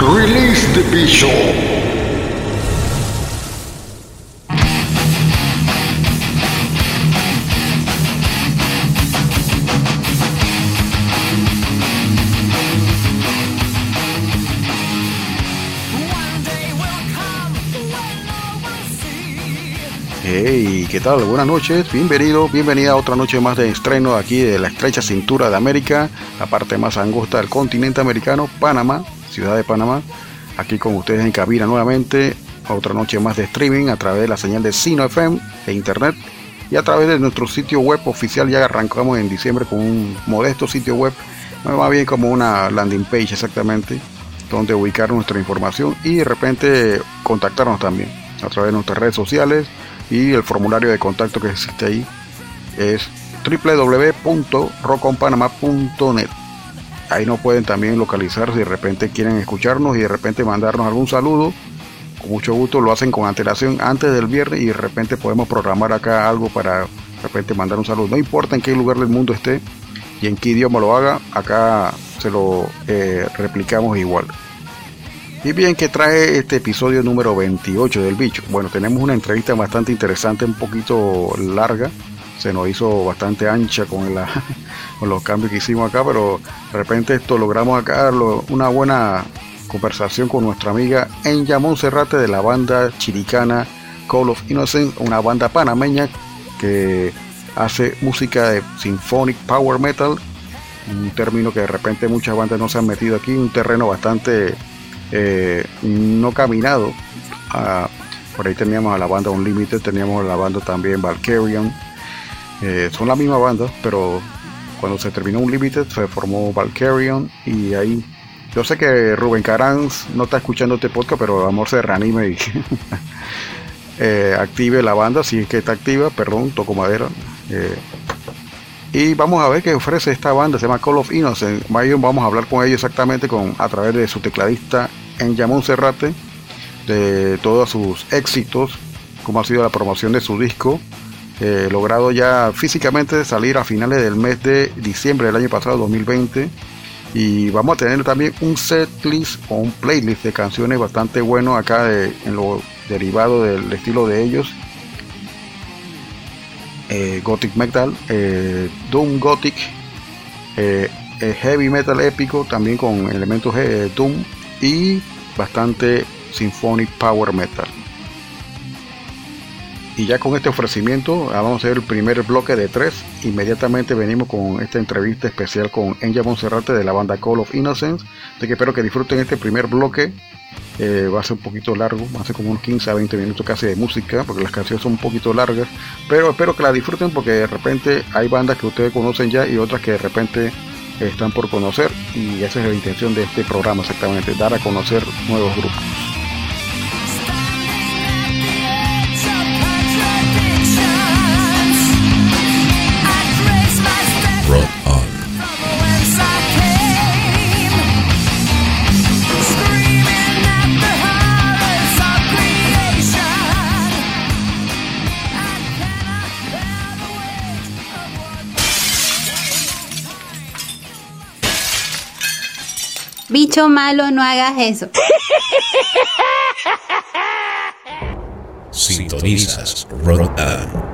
Release the Bishop. Hey, ¿qué tal? Buenas noches, bienvenido, bienvenida a otra noche más de estreno aquí de la estrecha cintura de América, la parte más angosta del continente americano, Panamá, ciudad de Panamá. Aquí con ustedes en cabina nuevamente, otra noche más de streaming a través de la señal de Sino FM e internet y a través de nuestro sitio web oficial. Ya arrancamos en diciembre con un modesto sitio web, más bien como una landing page exactamente, donde ubicar nuestra información y de repente contactarnos también a través de nuestras redes sociales y el formulario de contacto que existe ahí es www.roconpanama.net. Ahí nos pueden también localizar si de repente quieren escucharnos y de repente mandarnos algún saludo. Con mucho gusto lo hacen con antelación antes del viernes y de repente podemos programar acá algo para de repente mandar un saludo. No importa en qué lugar del mundo esté y en qué idioma lo haga, acá se lo eh, replicamos igual. Y bien, que trae este episodio número 28 del bicho? Bueno, tenemos una entrevista bastante interesante, un poquito larga. Se nos hizo bastante ancha con, la, con los cambios que hicimos acá, pero de repente esto logramos acá una buena conversación con nuestra amiga Enya Monserrate de la banda chiricana Call of Innocence, una banda panameña que hace música de symphonic power metal, un término que de repente muchas bandas no se han metido aquí, un terreno bastante eh, no caminado. Ah, por ahí teníamos a la banda Unlimited, teníamos a la banda también Valkyrian. Eh, son la misma banda, pero cuando se terminó Unlimited se formó Valkyrian y ahí yo sé que Rubén Caranz no está escuchando este podcast, pero amor se reanime y eh, active la banda, si es que está activa, perdón, toco madera. Eh, y vamos a ver qué ofrece esta banda, se llama Call of Innocent. Mayo vamos a hablar con ellos exactamente con, a través de su tecladista en Yamón Serrate, de todos sus éxitos, cómo ha sido la promoción de su disco, logrado ya físicamente salir a finales del mes de diciembre del año pasado, 2020. Y vamos a tener también un setlist o un playlist de canciones bastante bueno acá de- en lo derivado del estilo de ellos eh, Gothic Metal, eh, Doom Gothic, eh, Heavy Metal épico, también con elementos Doom y bastante Symphonic Power Metal. Y ya con este ofrecimiento, ah, vamos a hacer el primer bloque de tres. Inmediatamente venimos con esta entrevista especial con Enya Monserrate de la banda Call of Innocence. Así que espero que disfruten este primer bloque. Eh, va a ser un poquito largo, va a ser como unos 15 a 20 minutos casi de música, porque las canciones son un poquito largas. Pero espero que la disfruten porque de repente hay bandas que ustedes conocen ya y otras que de repente están por conocer. Y esa es la intención de este programa exactamente, dar a conocer nuevos grupos. Bicho malo, no hagas eso. Sintonizas Rotan.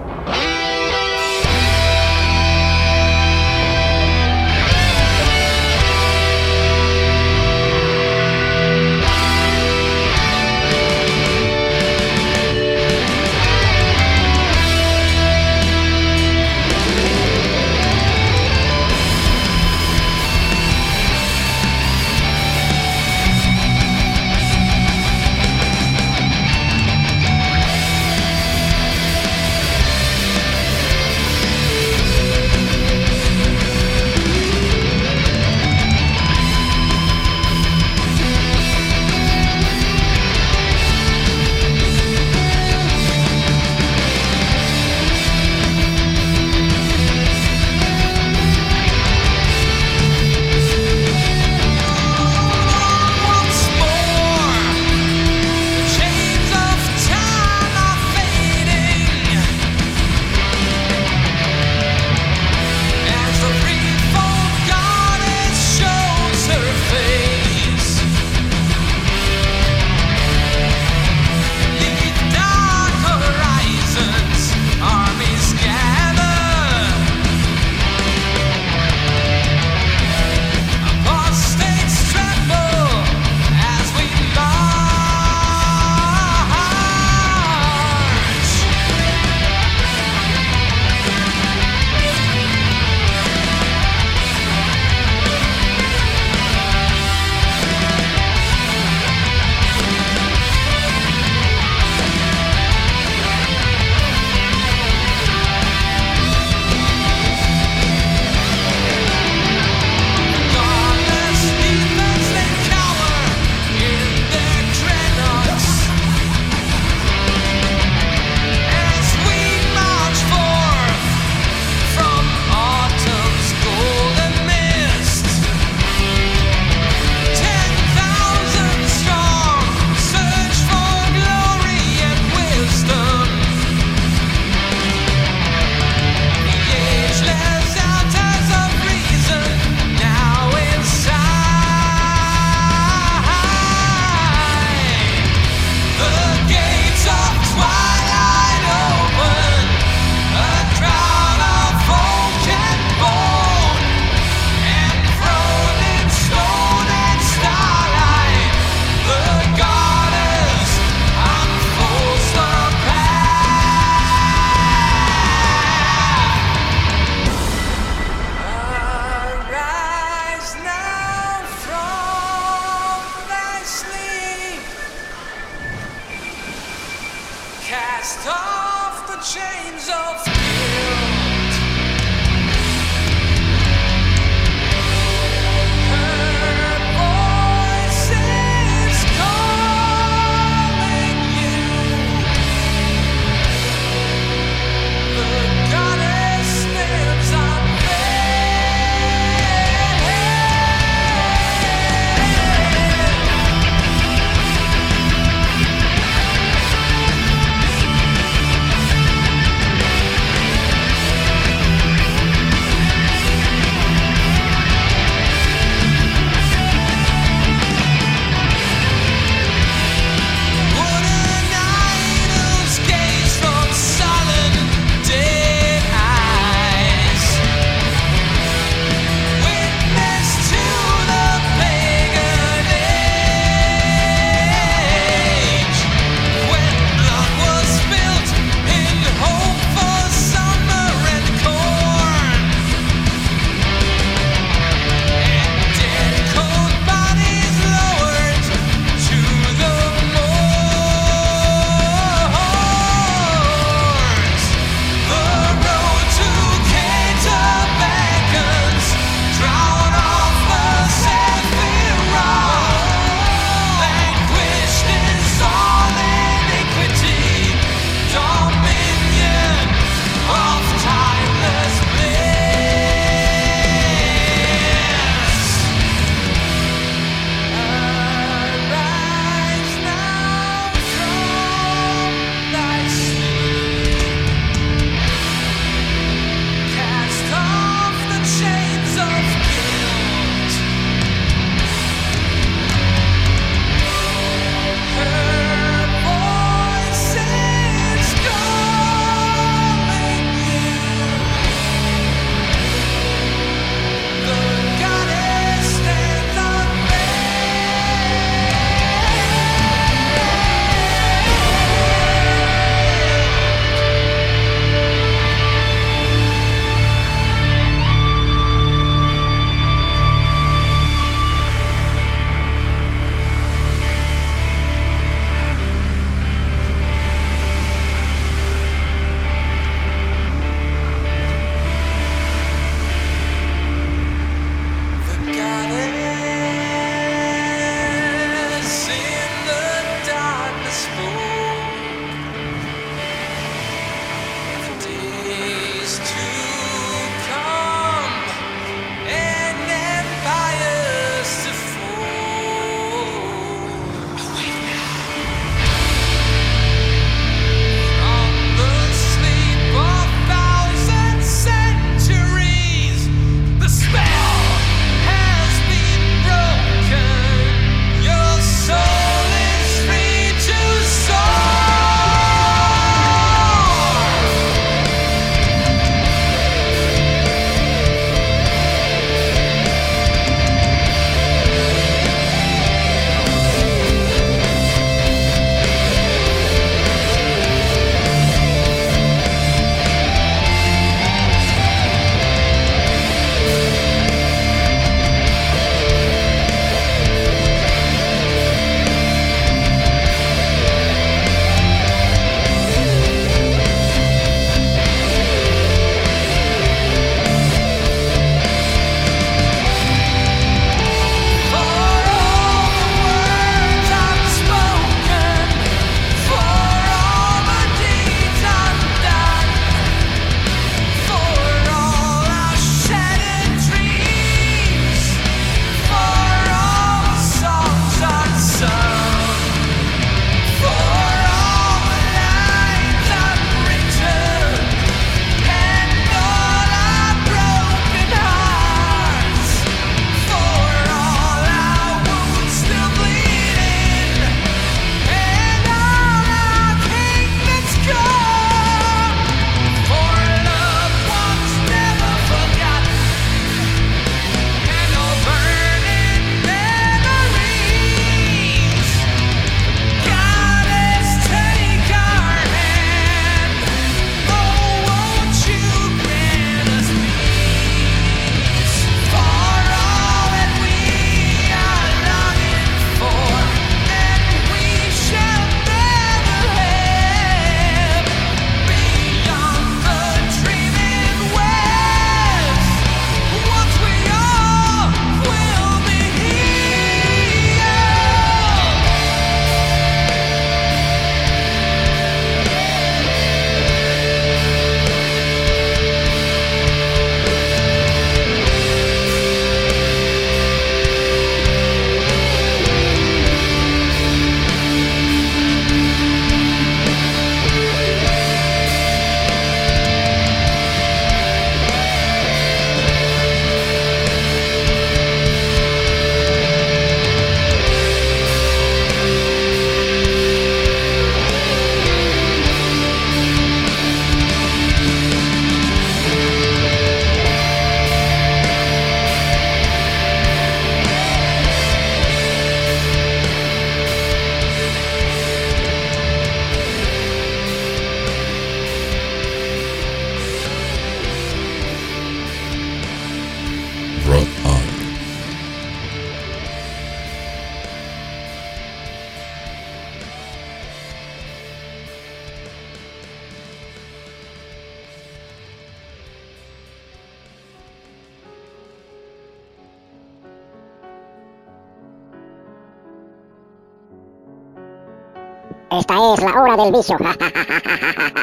Es la hora del vicio. Black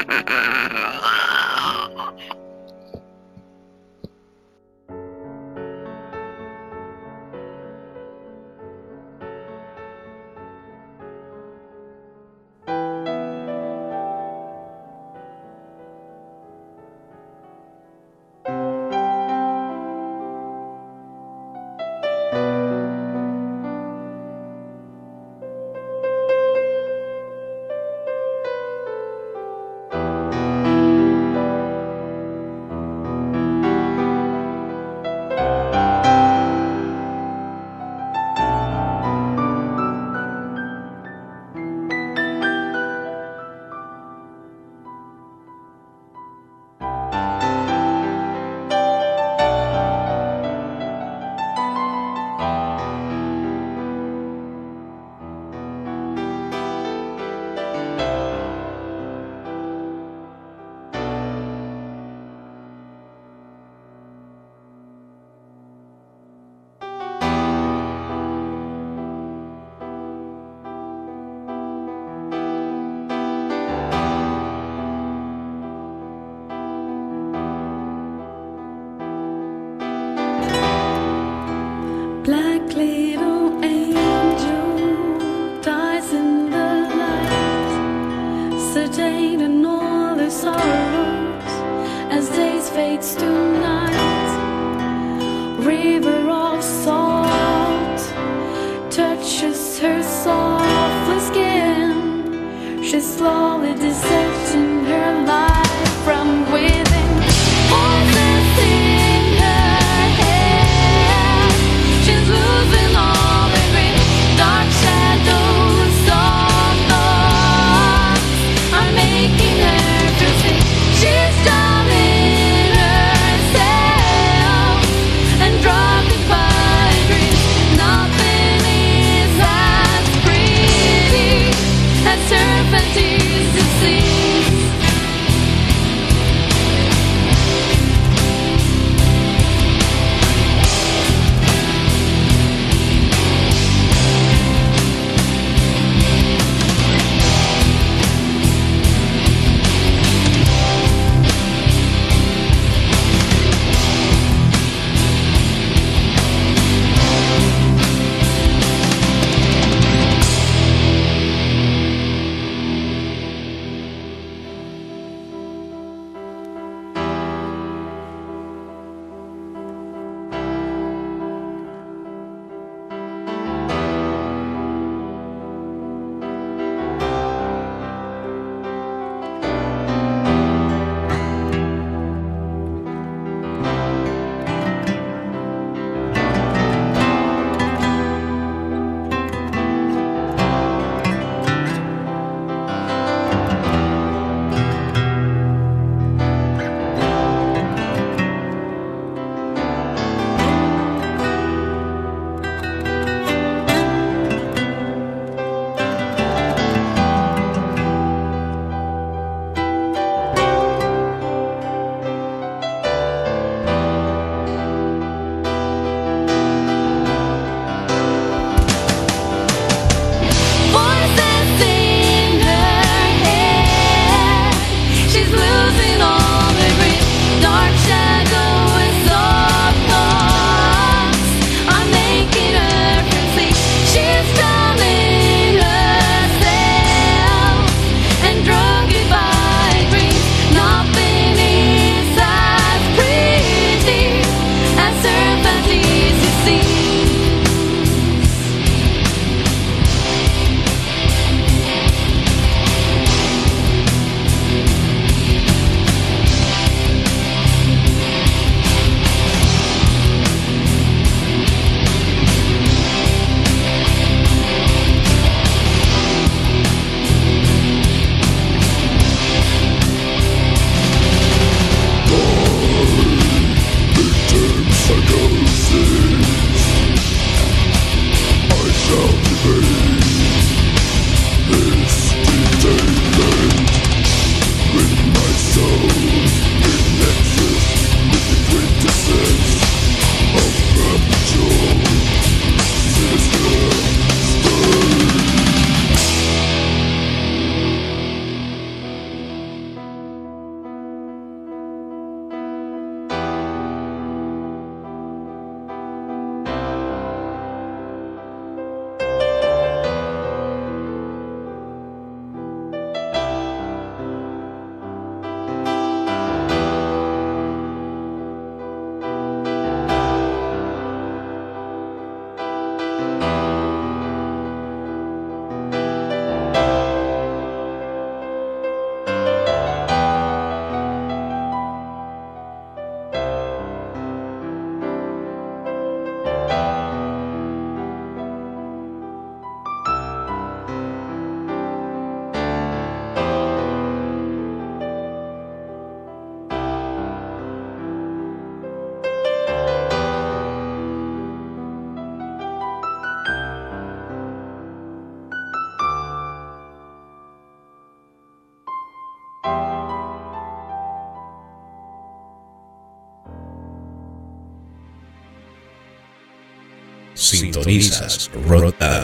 Sintonizas Rotan.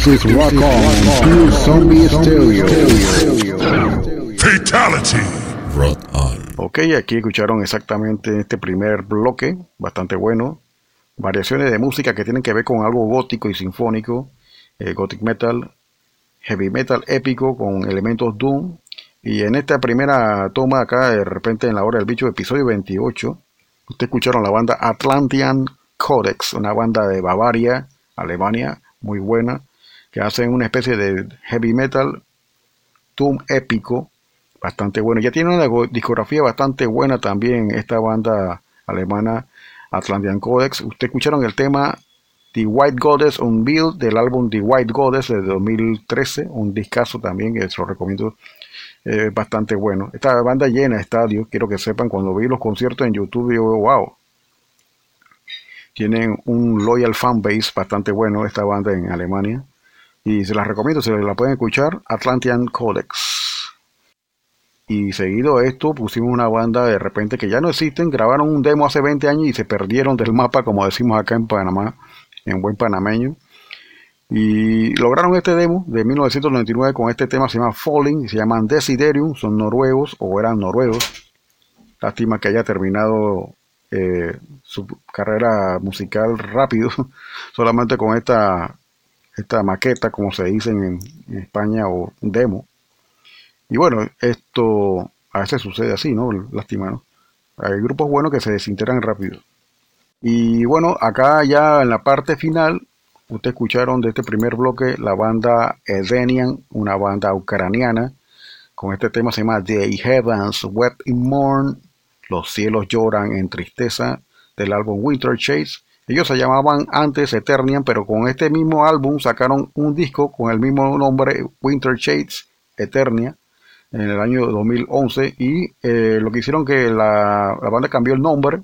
This is Rock On, Pure Zombie Stereo. Fatality. Rock on. Ok, aquí escucharon exactamente este primer bloque, bastante bueno. Variaciones de música que tienen que ver con algo gótico y sinfónico, eh, gothic metal, heavy metal épico con elementos doom. Y en esta primera toma acá, de repente en la hora del bicho, episodio 28, ustedes escucharon la banda Atlantean Codex, una banda de Bavaria, Alemania, muy buena, que hacen una especie de heavy metal doom épico, bastante bueno. Ya tiene una discografía bastante buena también esta banda alemana Atlantean Codex. Ustedes escucharon el tema The White Goddess Unveiled del álbum The White Goddess de 2013, un discazo también que se lo recomiendo, eh, bastante bueno. Esta banda llena estadios, quiero que sepan, cuando vi los conciertos en YouTube, yo, wow, tienen un loyal fan base bastante bueno esta banda en Alemania y se las recomiendo, se la pueden escuchar, Atlantean Codex. Y seguido a esto pusimos una banda de repente que ya no existen, grabaron un demo hace 20 años y se perdieron del mapa, como decimos acá en Panamá, en buen panameño. Y lograron este demo de 1999 con este tema, se llama Falling, se llaman Desiderium, son noruegos o eran noruegos. Lástima que haya terminado eh, su carrera musical rápido, solamente con esta, esta maqueta, como se dice en, España, o demo. Y bueno, esto a veces sucede así, ¿no? Lástima, ¿no? Hay grupos buenos que se desintegran rápido. Y bueno, acá ya en la parte final, ustedes escucharon de este primer bloque la banda Edenian, una banda ucraniana, con este tema se llama The Heavens Wet in Mourn, Los cielos lloran en tristeza, del álbum Winter Chase. Ellos se llamaban antes Eternian, pero con este mismo álbum sacaron un disco con el mismo nombre, Winter Chase Eternia, en el año 2011. Y eh, lo que hicieron que la, banda cambió el nombre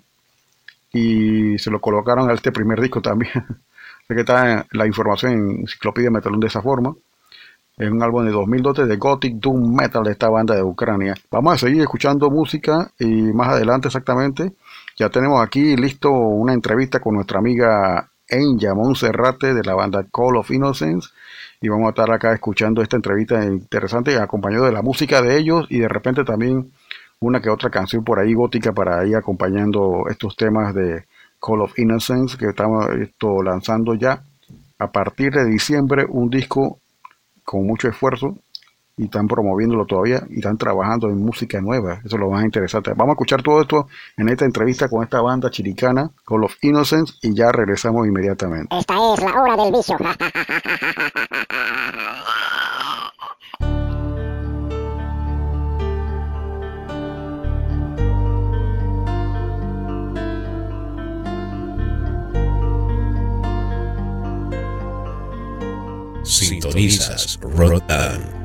y se lo colocaron a este primer disco también. Sé que está la información en Enciclopedia Metalón de esa forma. Es un álbum de 2012 de Gothic Doom Metal de esta banda de Ucrania. Vamos a seguir escuchando música y más adelante exactamente ya tenemos aquí listo una entrevista con nuestra amiga Enya Monserrate de la banda Call of Innocence. Y vamos a estar acá escuchando esta entrevista interesante acompañado de la música de ellos y de repente también una que otra canción por ahí gótica para ir acompañando estos temas de Call of Innocence que estamos esto, lanzando ya a partir de diciembre un disco con mucho esfuerzo y están promoviéndolo todavía y están trabajando en música nueva. Eso es lo más interesante. Vamos a escuchar todo esto en esta entrevista con esta banda chiricana, Call of Innocence, y ya regresamos inmediatamente. Esta es la hora del vicio. Sintonizas Rotan.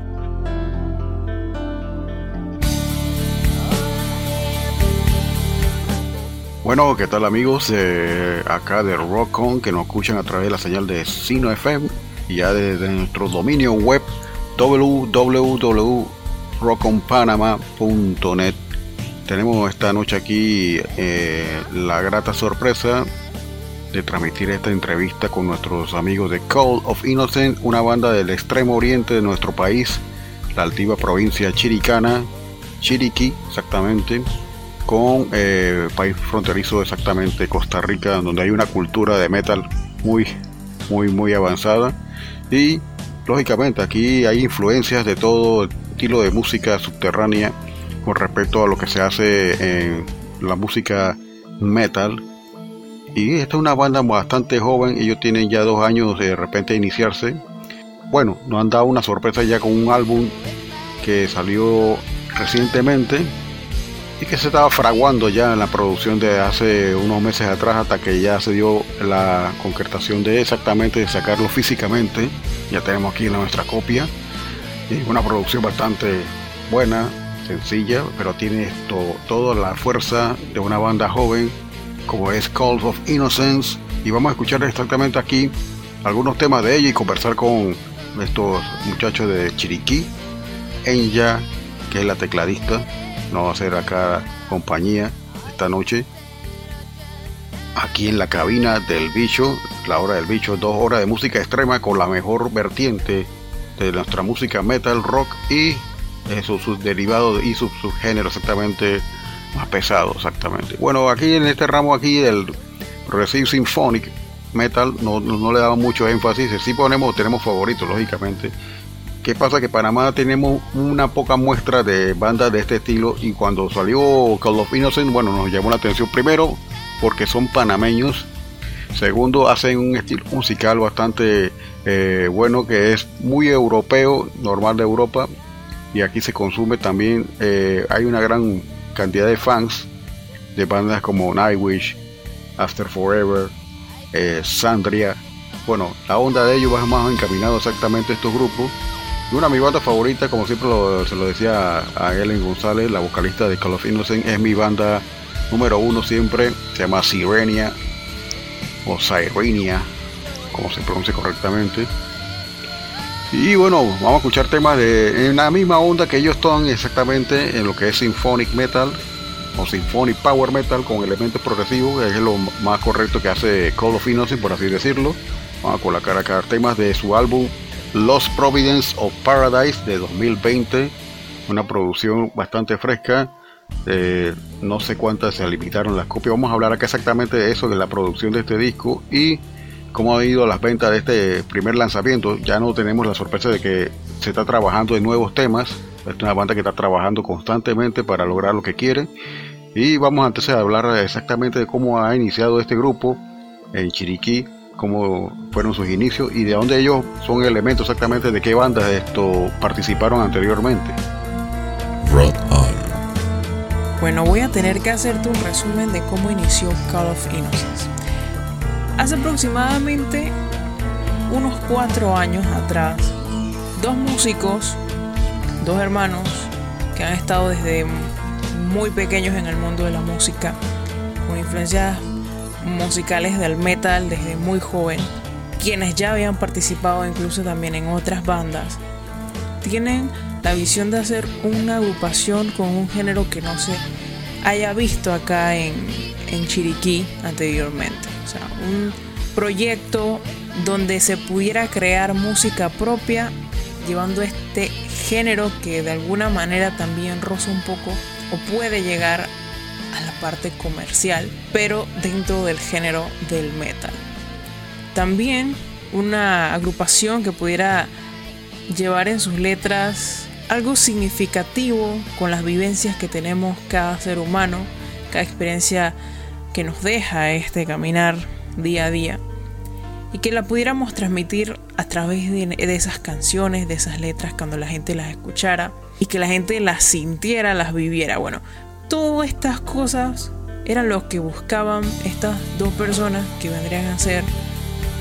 Bueno, ¿qué tal amigos? Eh, acá de Rock On que nos escuchan a través de la señal de Sino FM y ya desde nuestro dominio web www.rockonpanama.net. Tenemos esta noche aquí eh, la grata sorpresa de transmitir esta entrevista con nuestros amigos de Call of Innocent, una banda del extremo oriente de nuestro país, la altiva provincia chiricana, Chiriquí exactamente, con eh, país fronterizo exactamente Costa Rica, donde hay una cultura de metal muy, muy, muy avanzada y lógicamente aquí hay influencias de todo estilo de música subterránea con respecto a lo que se hace en la música metal y esta es una banda bastante joven, ellos tienen ya dos años de repente iniciarse. Bueno, nos han dado una sorpresa ya con un álbum que salió recientemente y que se estaba fraguando ya en la producción de hace unos meses atrás hasta que ya se dio la concretación de exactamente de sacarlo físicamente. Ya tenemos aquí nuestra copia. Y una producción bastante buena, sencilla, pero tiene esto, toda la fuerza de una banda joven como es Call of Innocence y vamos a escuchar exactamente aquí algunos temas de ella y conversar con estos muchachos de Chiriquí, Enya, que es la tecladista, nos va a hacer acá compañía esta noche aquí en la cabina del bicho La Hora del Bicho, dos horas de música extrema con la mejor vertiente de nuestra música metal, rock y sus, sus derivados y sus subgéneros exactamente más pesados, exactamente. Bueno, aquí en este ramo aquí del Progressive Symphonic Metal no, no, le damos mucho énfasis, sí ponemos, tenemos favoritos, lógicamente. ¿Qué pasa? Que Panamá tenemos una poca muestra de bandas de este estilo y cuando salió Call of Innocent, bueno, nos llamó la atención primero porque son panameños, segundo hacen un estilo musical bastante eh, bueno que es muy europeo, normal de Europa y aquí se consume también, eh, hay una gran cantidad de fans de bandas como Nightwish, After Forever, eh, Sandria. Bueno, la onda de ellos va más encaminado exactamente a estos grupos. Una de mis bandas como siempre se lo decía a, a Ellen González, la vocalista de Call of Innocent, es mi banda número uno siempre. Se llama Sirenia o Sirenia, como se pronuncia correctamente. Y bueno, vamos a escuchar temas de en la misma onda que ellos están exactamente en lo que es Symphonic Metal o Symphonic Power Metal con elementos progresivos, que es lo más correcto que hace Call of Innocent, por así decirlo. Vamos a colocar acá temas de su álbum Lost Providence of Paradise de 2020, una producción bastante fresca. eh, no sé cuántas se limitaron las copias. Vamos a hablar acá exactamente de eso, de la producción de este disco y cómo ha ido las ventas de este primer lanzamiento. Ya no tenemos la sorpresa de que se está trabajando en nuevos temas. Es una banda que está trabajando constantemente para lograr lo que quiere. Y vamos entonces a hablar exactamente de cómo ha iniciado este grupo en Chiriquí, cómo fueron sus inicios y de dónde ellos son elementos exactamente de qué bandas esto participaron anteriormente. Rock On. Bueno, voy a tener que hacerte un resumen de cómo inició Call of Innocence. Hace aproximadamente unos cuatro años atrás, dos músicos, dos hermanos, que han estado desde muy pequeños en el mundo de la música, con influencias musicales del metal desde muy joven, quienes ya habían participado incluso también en otras bandas, tienen la visión de hacer una agrupación con un género que no se haya visto acá en, en Chiriquí anteriormente. O sea, un proyecto donde se pudiera crear música propia llevando este género que de alguna manera también roza un poco o puede llegar a la parte comercial, pero dentro del género del metal. También una agrupación que pudiera llevar en sus letras algo significativo con las vivencias que tenemos cada ser humano, cada experiencia que nos deja este caminar día a día y que la pudiéramos transmitir a través de, esas canciones, de esas letras cuando la gente las escuchara y que la gente las sintiera, las viviera. Bueno, todas estas cosas eran lo que buscaban estas dos personas que vendrían a ser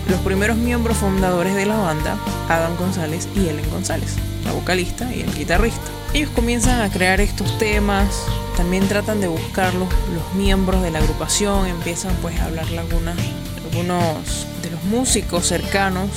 los primeros miembros fundadores de la banda, Adam González y Ellen González, la vocalista y el guitarrista. Ellos comienzan a crear estos temas, también tratan de buscar los, los miembros de la agrupación, empiezan pues a hablarle a algunas, algunos de los músicos cercanos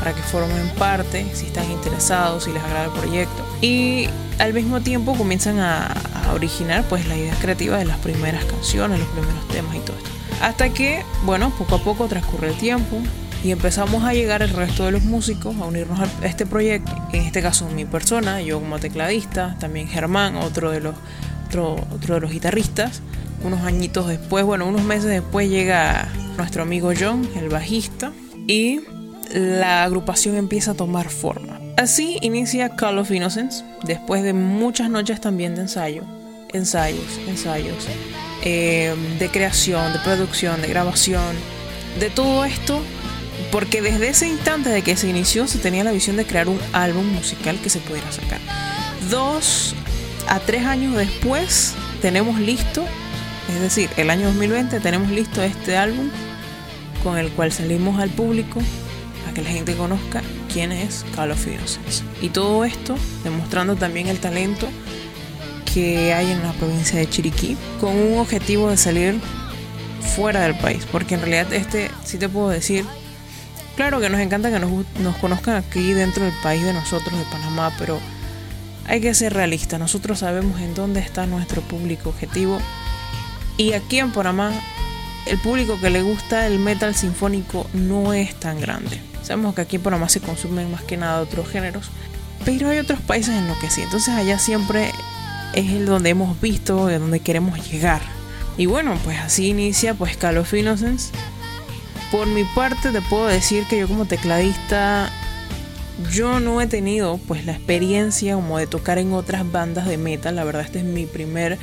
para que formen parte, si están interesados, si les agrada el proyecto. Y al mismo tiempo comienzan a, a originar pues las ideas creativas de las primeras canciones, los primeros temas y todo esto. Hasta que, bueno, poco a poco transcurre el tiempo y empezamos a llegar el resto de los músicos a unirnos a este proyecto. En este caso mi persona, yo como tecladista, también Germán, otro de los, otro, otro de los guitarristas. Unos añitos después, bueno, unos meses después llega nuestro amigo John, el bajista, y la agrupación empieza a tomar forma. Así inicia Call of Innocence, después de muchas noches también de ensayo, ensayos, ensayos, eh, de creación, de producción, de grabación, de todo esto, porque desde ese instante de que se inició se tenía la visión de crear un álbum musical que se pudiera sacar. Dos a tres años después tenemos listo, es decir, el año 2020 tenemos listo este álbum con el cual salimos al público a que la gente conozca quién es Call of. Y todo esto demostrando también el talento que hay en la provincia de Chiriquí con un objetivo de salir fuera del país. Porque en realidad este, sí te puedo decir, claro que nos encanta que nos, nos conozcan aquí dentro del país de nosotros, de Panamá, pero hay que ser realistas. Nosotros sabemos en dónde está nuestro público objetivo. Y aquí en Panamá el público que le gusta el metal sinfónico no es tan grande. Sabemos que aquí en Panamá se consumen más que nada otros géneros, pero hay otros países en los que sí. Entonces allá siempre es el donde hemos visto, de donde queremos llegar. Y bueno, pues así inicia pues Call of Innocence. Por mi parte te puedo decir que yo como tecladista yo no he tenido pues la experiencia como de tocar en otras bandas de metal. La verdad este es mi primer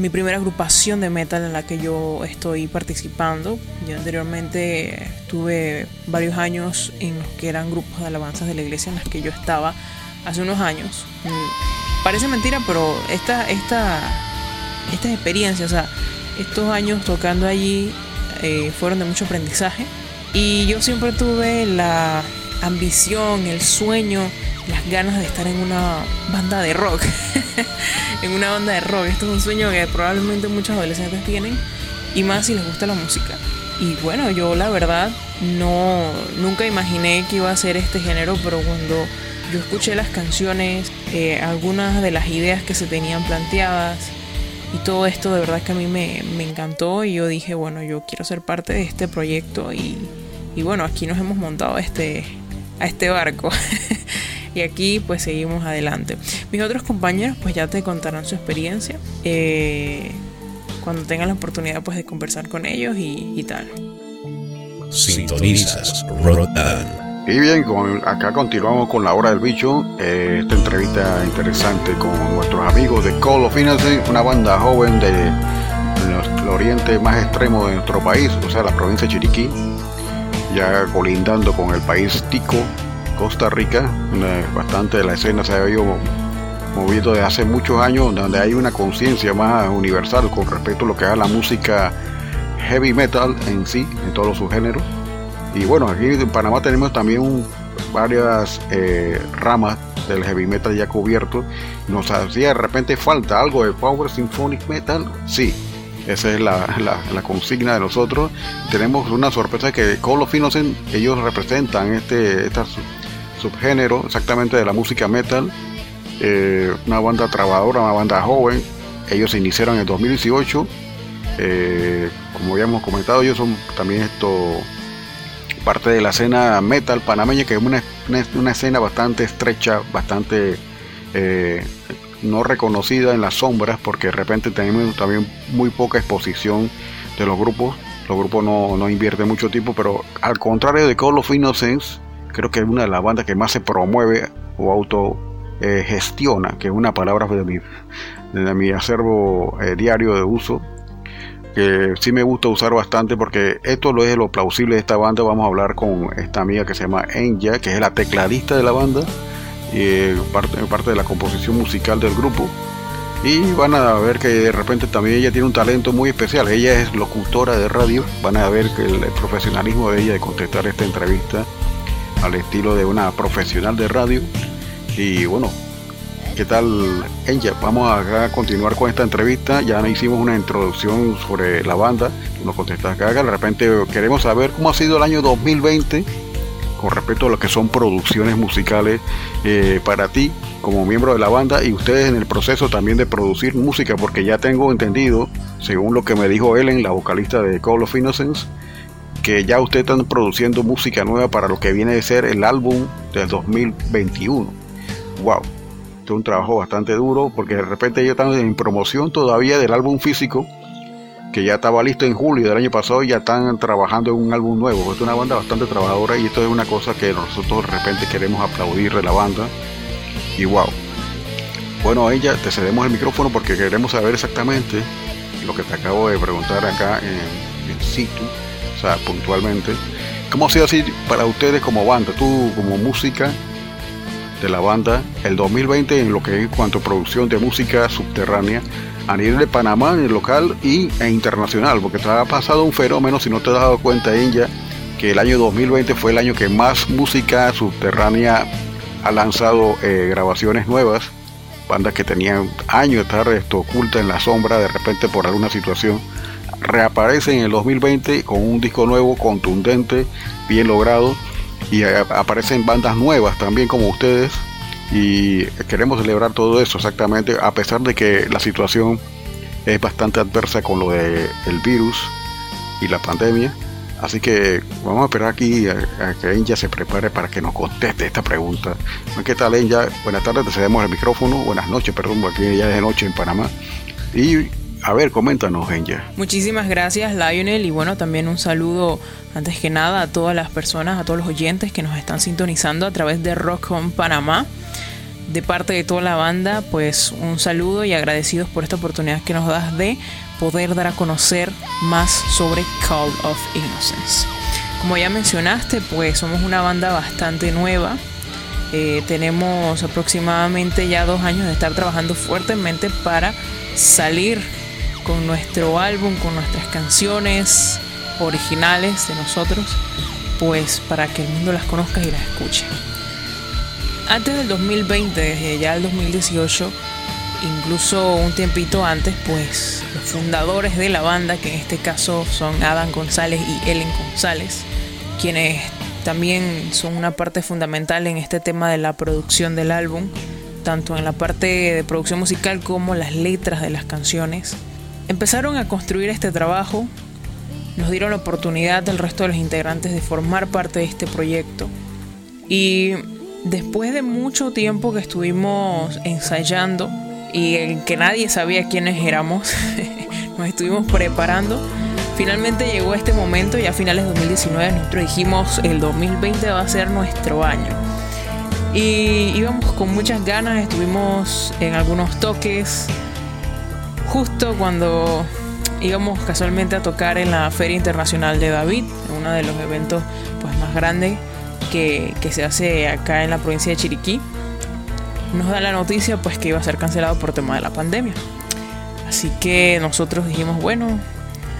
mi primera agrupación de metal en la que yo estoy participando. Yo anteriormente tuve varios años en los que eran grupos de alabanzas de la iglesia en las que yo estaba hace unos años. Mm, Parece mentira, pero esta, esta, estas experiencias, estos años tocando allí eh, fueron de mucho aprendizaje. Y yo siempre tuve la ambición, el sueño, las ganas de estar en una banda de rock. en una banda de rock. Esto es un sueño que probablemente muchos adolescentes tienen. Y más si les gusta la música. Y bueno, yo la verdad no nunca imaginé que iba a ser este género, pero cuando yo escuché las canciones, eh, algunas de las ideas que se tenían planteadas y todo esto de verdad que a mí me, me encantó y yo dije, bueno, yo quiero ser parte de este proyecto y, y bueno, aquí nos hemos montado este, a este barco. y aquí pues seguimos adelante. Mis otros compañeros pues ya te contarán su experiencia eh, cuando tengan la oportunidad pues de conversar con ellos y, y tal. Sintonizas Rod On. Y bien, con- acá continuamos con la hora del bicho. eh, esta entrevista interesante con nuestros amigos de Call of Innocence, una banda joven de, del oriente más extremo de nuestro país, o sea, la provincia de Chiriquí, ya colindando con el país Tico, Costa Rica. bastante de la escena se ha ido moviendo desde hace muchos años, donde hay una conciencia más universal con respecto a lo que es la música heavy metal en sí, en todos sus géneros. Y bueno, aquí en Panamá tenemos también varias eh, ramas del heavy metal ya cubierto. Nos hacía de repente falta algo de Power Symphonic Metal. Sí, esa es la, la- consigna de nosotros. Tenemos una sorpresa que Call of Innocent, ellos representan este esta sub- subgénero exactamente de la música metal. Eh, una banda trabajadora, una banda joven. Ellos se iniciaron en el 2018. Eh, como habíamos comentado, ellos son también esto parte de la escena metal panameña, que es una, una, una escena bastante estrecha, bastante eh, no reconocida en las sombras, porque de repente tenemos también muy poca exposición de los grupos. Los grupos no, no invierten mucho tiempo, pero al contrario de Call of Innocence, creo que es una de las bandas que más se promueve o auto eh, gestiona, que es una palabra de mi, de mi acervo eh, diario de uso, que sí me gusta usar bastante porque esto lo es lo plausible de esta banda. Vamos a hablar con esta amiga que se llama Enya, que es la tecladista de la banda eh, parte, de la composición musical del grupo. Y van a ver que de repente también ella tiene un talento muy especial. Ella es locutora de radio. Van a ver que el, profesionalismo de ella de contestar esta entrevista al estilo de una profesional de radio. Y bueno, ¿Qué tal, Enya? Vamos a, continuar con esta entrevista. Ya hicimos una introducción sobre la banda. Nos contestas acá. De repente queremos saber cómo ha sido el año 2020 con respecto a lo que son producciones musicales eh, para ti como miembro de la banda y ustedes en el proceso también de producir música, porque ya tengo entendido, según lo que me dijo Ellen, la vocalista de Call of Innocence, que ya ustedes están produciendo música nueva para lo que viene de ser el álbum del 2021. ¡Wow! Es un trabajo bastante duro porque de repente ellos están en promoción todavía del álbum físico que ya estaba listo en julio del año pasado y ya están trabajando en un álbum nuevo. Es una banda bastante trabajadora y esto es una cosa que nosotros de repente queremos aplaudir de la banda. Y wow. Bueno, ella te cedemos el micrófono porque queremos saber exactamente lo que te acabo de preguntar acá en, en situ, o sea, puntualmente. ¿Cómo ha sido así para ustedes como banda? Tú como música de la banda, el 2020 en lo que es cuanto a producción de música subterránea a nivel de Panamá, en el local y, e internacional, porque te ha pasado un fenómeno, si no te has dado cuenta, India, que el año 2020 fue el año que más música subterránea ha lanzado eh, grabaciones nuevas, bandas que tenían años de estar esto, ocultas en la sombra, de repente por alguna situación, reaparecen en el 2020 con un disco nuevo, contundente, bien logrado, y eh, aparecen bandas nuevas también como ustedes, y queremos celebrar todo eso exactamente a pesar de que la situación es bastante adversa con lo del el virus y la pandemia. Así que vamos a esperar aquí a, a que Enya se prepare para que nos conteste esta pregunta. ¿Qué tal, Enya? Buenas tardes, te cedemos el micrófono. Buenas noches, perdón, aquí ya es de noche en Panamá. Y a ver, coméntanos, Enya. Muchísimas gracias Lionel y bueno también un saludo antes que nada a todas las personas, a todos los oyentes que nos están sintonizando a través de Rock Home Panamá. De parte de toda la banda, pues un saludo y agradecidos por esta oportunidad que nos das de poder dar a conocer más sobre Call of Innocence. Como ya mencionaste, pues somos una banda bastante nueva. Eh, tenemos aproximadamente ya dos años de estar trabajando fuertemente para salir con nuestro álbum, con nuestras canciones originales de nosotros, pues para que el mundo las conozca y las escuche. Antes del 2020, desde ya el 2018, incluso un tiempito antes, pues los fundadores de la banda, que en este caso son Adam González y Ellen González, quienes también son una parte fundamental en este tema de la producción del álbum, tanto en la parte de producción musical como las letras de las canciones. Empezaron a construir este trabajo, nos dieron la oportunidad al resto de los integrantes de formar parte de este proyecto y después de mucho tiempo que estuvimos ensayando y en que nadie sabía quiénes éramos, nos estuvimos preparando. Finalmente llegó este momento y a finales de 2019 nosotros dijimos el 2020 va a ser nuestro año. Y íbamos con muchas ganas, estuvimos en algunos toques. Justo cuando íbamos casualmente a tocar en la Feria Internacional de David, uno de los eventos pues, más grandes que, que se hace acá en la provincia de Chiriquí, nos da la noticia pues que iba a ser cancelado por tema de la pandemia. Así que nosotros dijimos, bueno,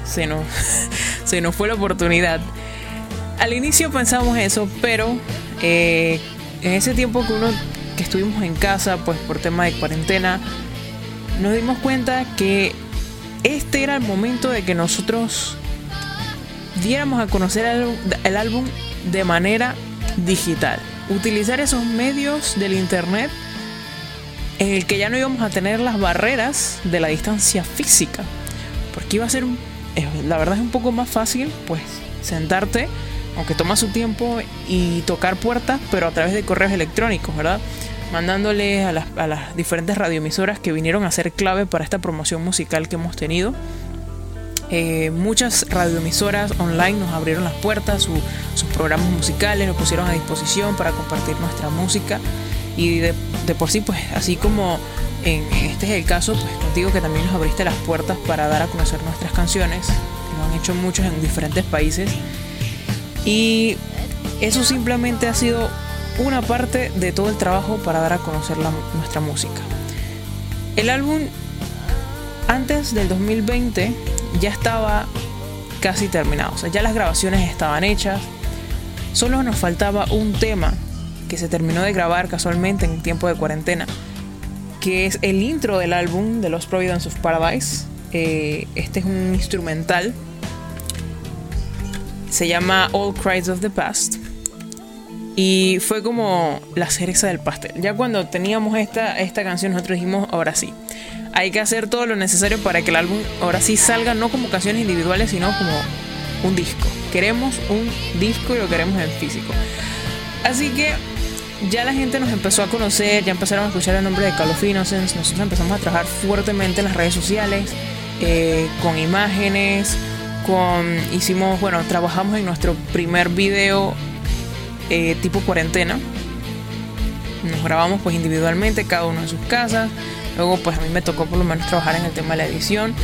se nos, se fue la oportunidad. Al inicio pensamos eso, pero eh, en ese tiempo que uno que estuvimos en casa, pues por tema de cuarentena, nos dimos cuenta que este era el momento de que nosotros diéramos a conocer el, el álbum de manera digital. Utilizar esos medios del internet en el que ya no íbamos a tener las barreras de la distancia física. Porque iba a ser, la verdad es un poco más fácil, pues, sentarte, aunque toma su tiempo, y tocar puertas, pero a través de correos electrónicos, ¿verdad? Mandándole a las, a las diferentes radioemisoras que vinieron a ser clave para esta promoción musical que hemos tenido. Eh, muchas radioemisoras online nos abrieron las puertas, su- sus programas musicales nos pusieron a disposición para compartir nuestra música y de, de por sí pues así como en, este es el caso pues contigo que también nos abriste las puertas para dar a conocer nuestras canciones lo han hecho muchos en diferentes países y eso simplemente ha sido una parte de todo el trabajo para dar a conocer nuestra música el álbum antes del 2020 ya estaba casi terminado. O sea, ya las grabaciones estaban hechas. Solo nos faltaba un tema que se terminó de grabar casualmente en tiempo de cuarentena, que es el intro del álbum de Los Providence of Paradise. Eh, este es un instrumental. Se llama All Cries of the Past. Y fue como la cereza del pastel. Ya cuando teníamos esta, esta canción, nosotros dijimos, ahora sí, hay que hacer todo lo necesario para que el álbum ahora sí salga no como canciones individuales, sino como un disco. Queremos un disco y lo queremos en físico. Así que ya la gente nos empezó a conocer, ya empezaron a escuchar el nombre de Call of Innocence. Nosotros empezamos a trabajar fuertemente en las redes sociales, eh, con imágenes, con hicimos, bueno, trabajamos en nuestro primer video eh, tipo cuarentena. Nos grabamos pues individualmente, cada uno en sus casas. Luego pues a mí me tocó por lo menos trabajar en el tema de la edición.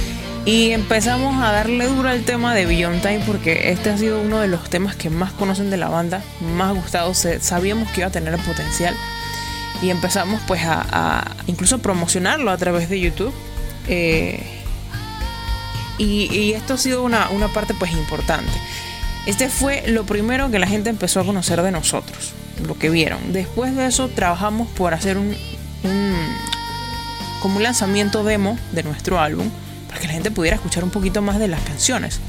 Y empezamos a darle duro al tema de Beyond Time porque este ha sido uno de los temas que más conocen de la banda, más gustados. Sabíamos que iba a tener el potencial. Y empezamos pues a, a incluso promocionarlo a través de YouTube. Eh, y, y esto ha sido una, una parte pues importante. Este fue lo primero que la gente empezó a conocer de nosotros, lo que vieron. Después de eso trabajamos por hacer un, como un lanzamiento demo de nuestro álbum para que la gente pudiera escuchar un poquito más de las canciones.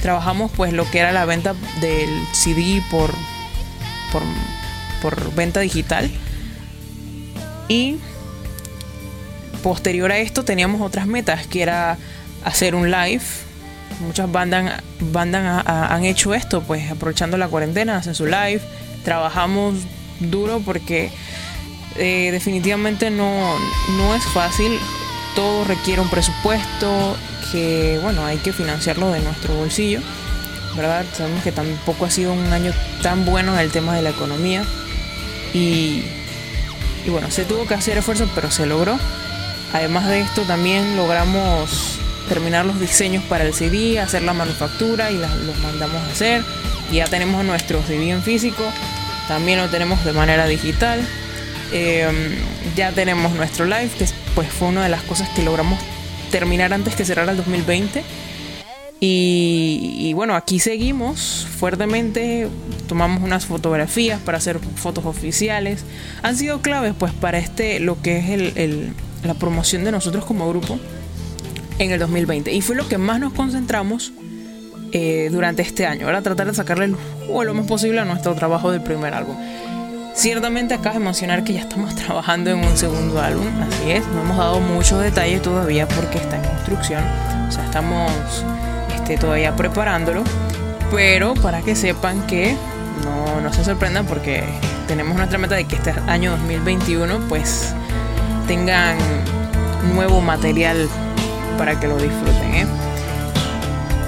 Trabajamos pues lo que era la venta del CD por, por venta digital y posterior a esto teníamos otras metas que era hacer un live muchas bandas, bandas ha- ha- han hecho esto, pues aprovechando la cuarentena, hacen su live, trabajamos duro porque eh, definitivamente no, no es fácil, todo requiere un presupuesto que, bueno, hay que financiarlo de nuestro bolsillo, ¿verdad? Sabemos que tampoco ha sido un año tan bueno en el tema de la economía y, y bueno, se tuvo que hacer esfuerzo, pero se logró. Además de esto, también logramos terminar los diseños para el CD, hacer la manufactura y las- los mandamos a hacer. Y ya tenemos nuestro CD en físico, también lo tenemos de manera digital. Eh, ya tenemos nuestro live, que pues fue una de las cosas que logramos terminar antes que cerrara el 2020. Y, y bueno, aquí seguimos fuertemente, tomamos unas fotografías para hacer fotos oficiales. Han sido claves pues para este, lo que es el- el- la promoción de nosotros como grupo en el 2020. Y fue lo que más nos concentramos eh, durante este año, ¿verdad? Tratar de sacarle el jugo lo más posible a nuestro trabajo del primer álbum. Ciertamente acabas de mencionar que ya estamos trabajando en un segundo álbum, así es, no hemos dado muchos detalles todavía porque está en construcción, o sea, estamos este, todavía preparándolo, pero para que sepan que no, no se sorprendan porque tenemos nuestra meta de que este año 2021 pues tengan nuevo material para que lo disfruten, ¿eh?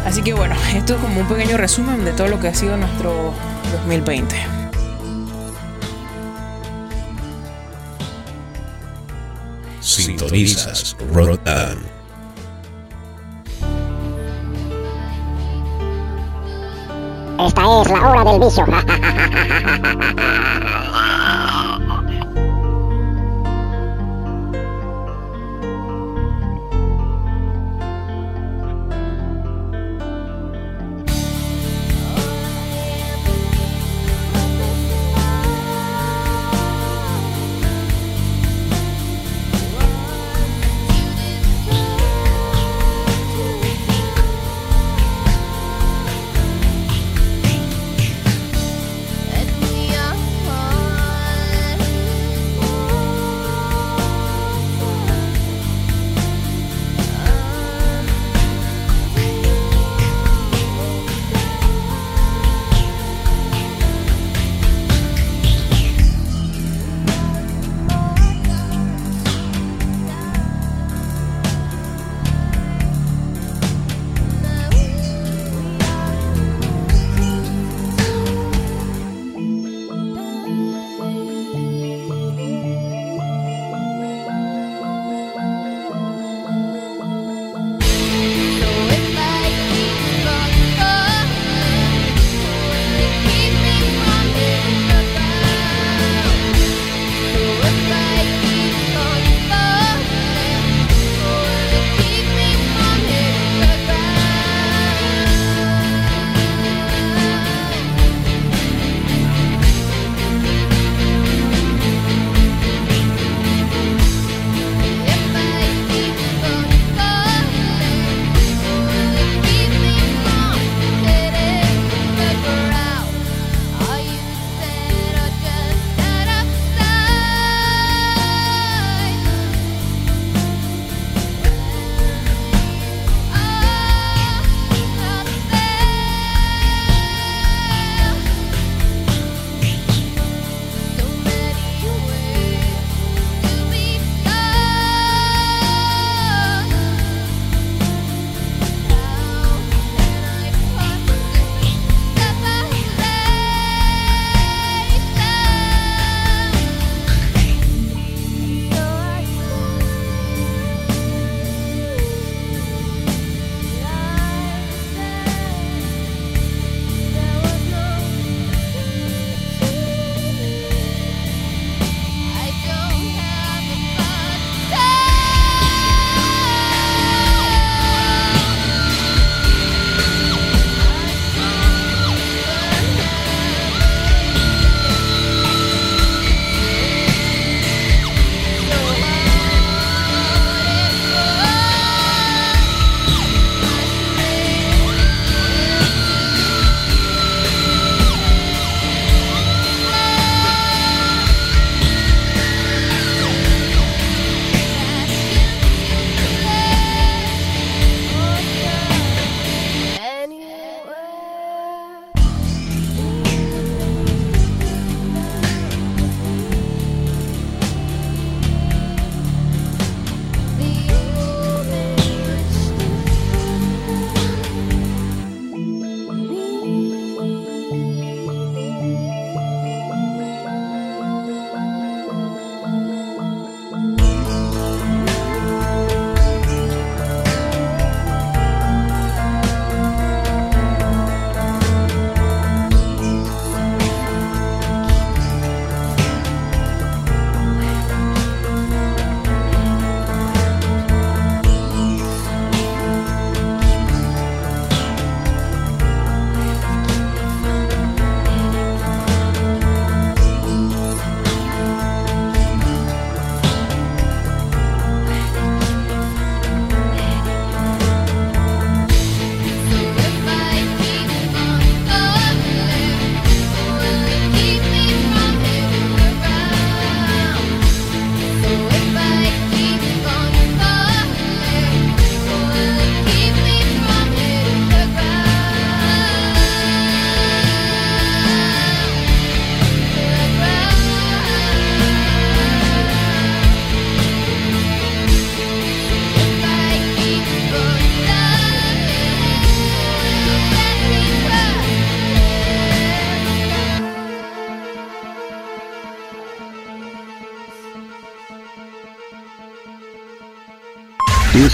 Así que bueno, esto es como un pequeño resumen de todo lo que ha sido nuestro 2020. Sintonizas Rotan. Esta es la hora del vicio.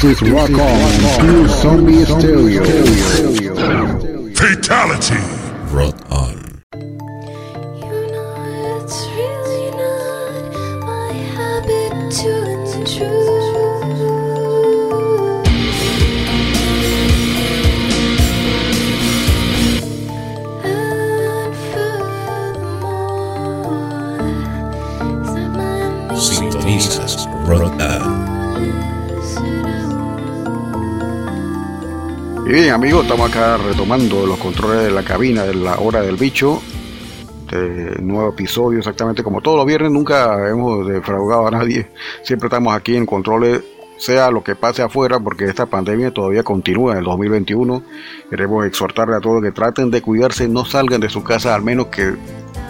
This is Rock On, Pure Zombie Stereo. Estamos acá retomando los controles de la cabina de la hora del bicho. De nuevo episodio, exactamente como todos los viernes, nunca hemos defraudado a nadie. Siempre estamos aquí en controles, sea lo que pase afuera, porque esta pandemia todavía continúa en el 2021. Queremos exhortarle a todos que traten de cuidarse, no salgan de su casa, al menos que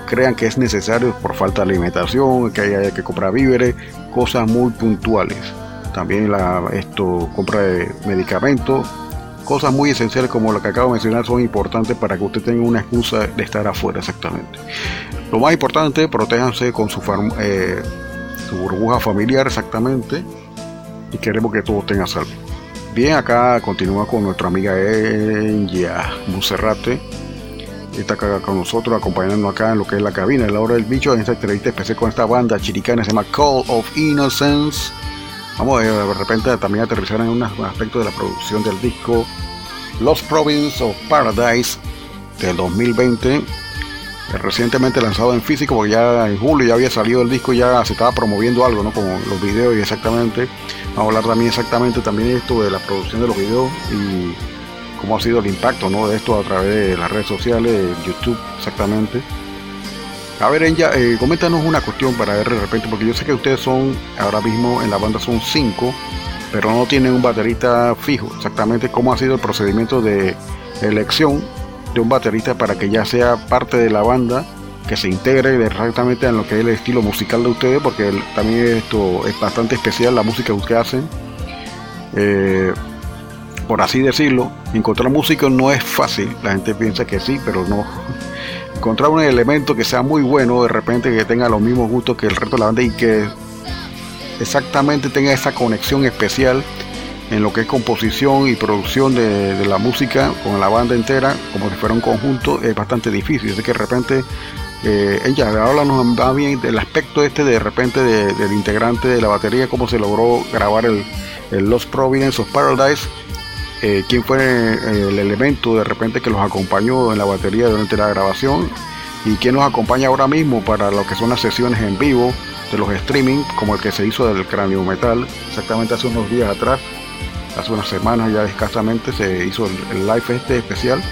crean que es necesario por falta de alimentación, que haya que comprar víveres, cosas muy puntuales. También la esto compra de medicamentos, cosas muy esenciales como lo que acabo de mencionar son importantes para que usted tenga una excusa de estar afuera exactamente. Lo más importante, protéjanse con su, eh, su burbuja familiar exactamente y queremos que todos tengan salud. Bien, acá continúa con nuestra amiga Enya Monserrate. Está acá con nosotros acompañándonos acá en lo que es la cabina, en la hora del bicho, en esta entrevista especial con esta banda chiricana, se llama Call of Innocence. Vamos a de repente también aterrizar en unos aspectos de la producción del disco Lost Province of Paradise del 2020 eh, recientemente lanzado en físico porque ya en julio ya había salido el disco ya se estaba promoviendo algo no como los videos y exactamente. Vamos a hablar también exactamente también esto de la producción de los videos y cómo ha sido el impacto ¿no? de esto a través de las redes sociales YouTube exactamente a ver, Enya, eh, coméntanos una cuestión para ver de repente, porque yo sé que ustedes son, ahora mismo en la banda son cinco, pero no tienen un baterista fijo. Exactamente cómo ha sido el procedimiento de elección de un baterista para que ya sea parte de la banda, que se integre exactamente en lo que es el estilo musical de ustedes, porque también esto es bastante especial la música que ustedes hacen. Eh, por así decirlo, encontrar músicos no es fácil. La gente piensa que sí, pero no. Encontrar un elemento que sea muy bueno, de repente que tenga los mismos gustos que el resto de la banda y que exactamente tenga esa conexión especial en lo que es composición y producción de, la música con la banda entera, como si fuera un conjunto, es bastante difícil. Así que de repente, eh, ella háblanos más bien del aspecto este de repente de- del integrante de la batería, cómo se logró grabar el, el Lost Providence of Paradise, eh, quién fue eh, el elemento de repente que los acompañó en la batería durante la grabación y quién nos acompaña ahora mismo para lo que son las sesiones en vivo de los streaming, como el que se hizo del cráneo metal, exactamente hace unos días atrás, hace unas semanas ya escasamente se hizo el, live este especial.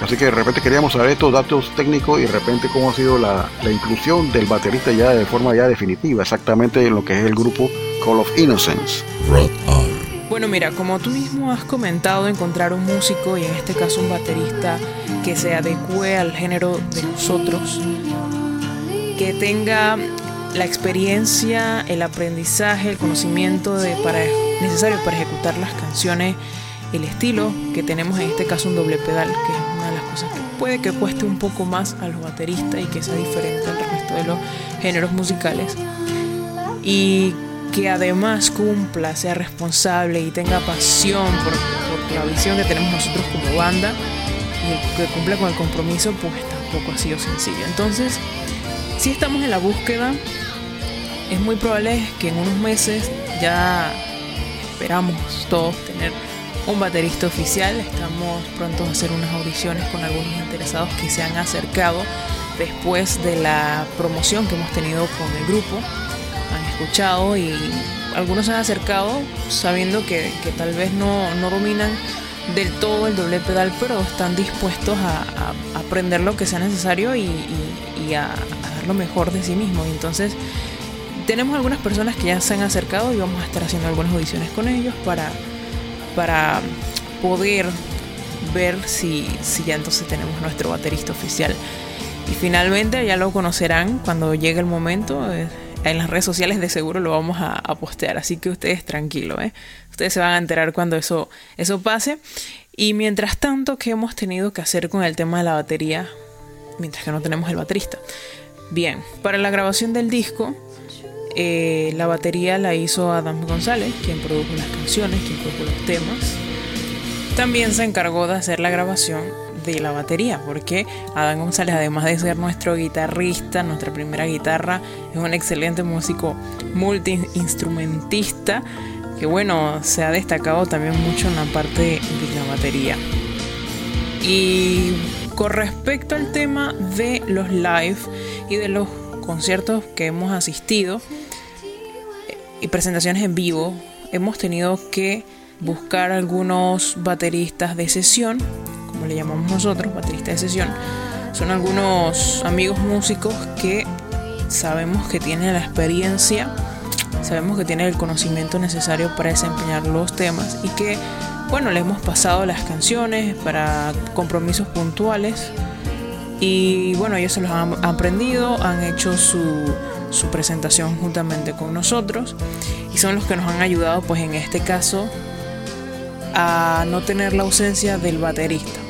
Así que de repente queríamos saber estos datos técnicos y de repente cómo ha sido la, la inclusión del baterista ya de forma ya definitiva, exactamente en lo que es el grupo Call of Innocence. Bueno, mira, como tú mismo has comentado, encontrar un músico y en este caso un baterista que se adecue al género de nosotros, que tenga la experiencia, el aprendizaje, el conocimiento de, para, necesario para ejecutar las canciones, el estilo que tenemos en este caso un doble pedal, que es una de las cosas que puede que cueste un poco más a los bateristas y que sea diferente al resto de los géneros musicales. Y que además cumpla, sea responsable y tenga pasión por, la visión que tenemos nosotros como banda y que cumpla con el compromiso, pues tampoco ha sido sencillo. Entonces, si estamos en la búsqueda, es muy probable que en unos meses ya esperamos todos tener un baterista oficial. Estamos prontos a hacer unas audiciones con algunos interesados que se han acercado después de la promoción que hemos tenido con el grupo escuchado y algunos se han acercado sabiendo que, que tal vez no, no dominan del todo el doble pedal, pero están dispuestos a, a- aprender lo que sea necesario y, y- y a, a dar lo mejor de sí mismos. Entonces tenemos algunas personas que ya se han acercado y vamos a estar haciendo algunas audiciones con ellos para, para poder ver si, si ya entonces tenemos nuestro baterista oficial. Y finalmente ya lo conocerán cuando llegue el momento. eh, En las redes sociales de seguro lo vamos a, postear, así que ustedes tranquilos, ¿eh? Ustedes se van a enterar cuando eso, eso pase. Y mientras tanto, ¿qué hemos tenido que hacer con el tema de la batería? Mientras que no tenemos el baterista. Bien, para la grabación del disco, Eh, la batería la hizo Adam González, quien produjo las canciones, quien produjo los temas. También se encargó de hacer la grabación de la batería, porque Adam González, además de ser nuestro guitarrista, nuestra primera guitarra, es un excelente músico multiinstrumentista que bueno, se ha destacado también mucho en la parte de la batería. Y con respecto al tema de los live y de los conciertos que hemos asistido eh, y presentaciones en vivo, hemos tenido que buscar algunos bateristas de sesión, le llamamos nosotros, bateristas de sesión. Son algunos amigos músicos que sabemos que tienen la experiencia, sabemos que tienen el conocimiento necesario para desempeñar los temas y que, bueno, le hemos pasado las canciones para compromisos puntuales y bueno, ellos se los han aprendido, han hecho su, su presentación juntamente con nosotros y son los que nos han ayudado pues en este caso a no tener la ausencia del baterista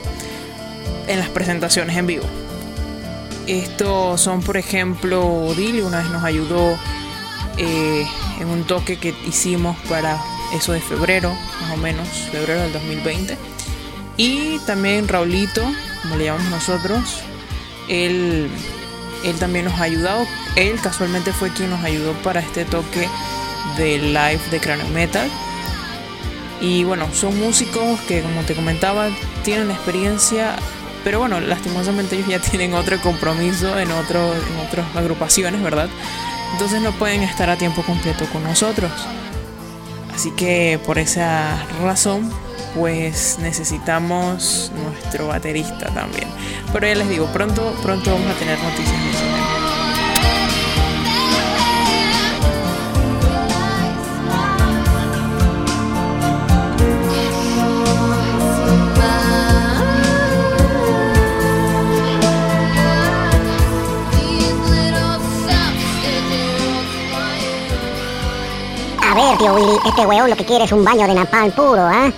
en las presentaciones en vivo. Estos son, por ejemplo, Dili una vez nos ayudó eh, en un toque que hicimos para eso de febrero, más o menos, febrero del 2020. Y también Raulito, como le llamamos nosotros, él, él también nos ha ayudado. Él casualmente fue quien nos ayudó para este toque de live de Cráneo Metal. Y bueno, son músicos que como te comentaba tienen experiencia, pero bueno, lastimosamente ellos ya tienen otro compromiso en, en otras agrupaciones, ¿verdad? Entonces no pueden estar a tiempo completo con nosotros. Así que por esa razón, pues necesitamos nuestro baterista también. Pero ya les digo, pronto, pronto vamos a tener noticias de ese A ver, tío Willy, este weón lo que quiere es un baño de napalm puro, ¿ah?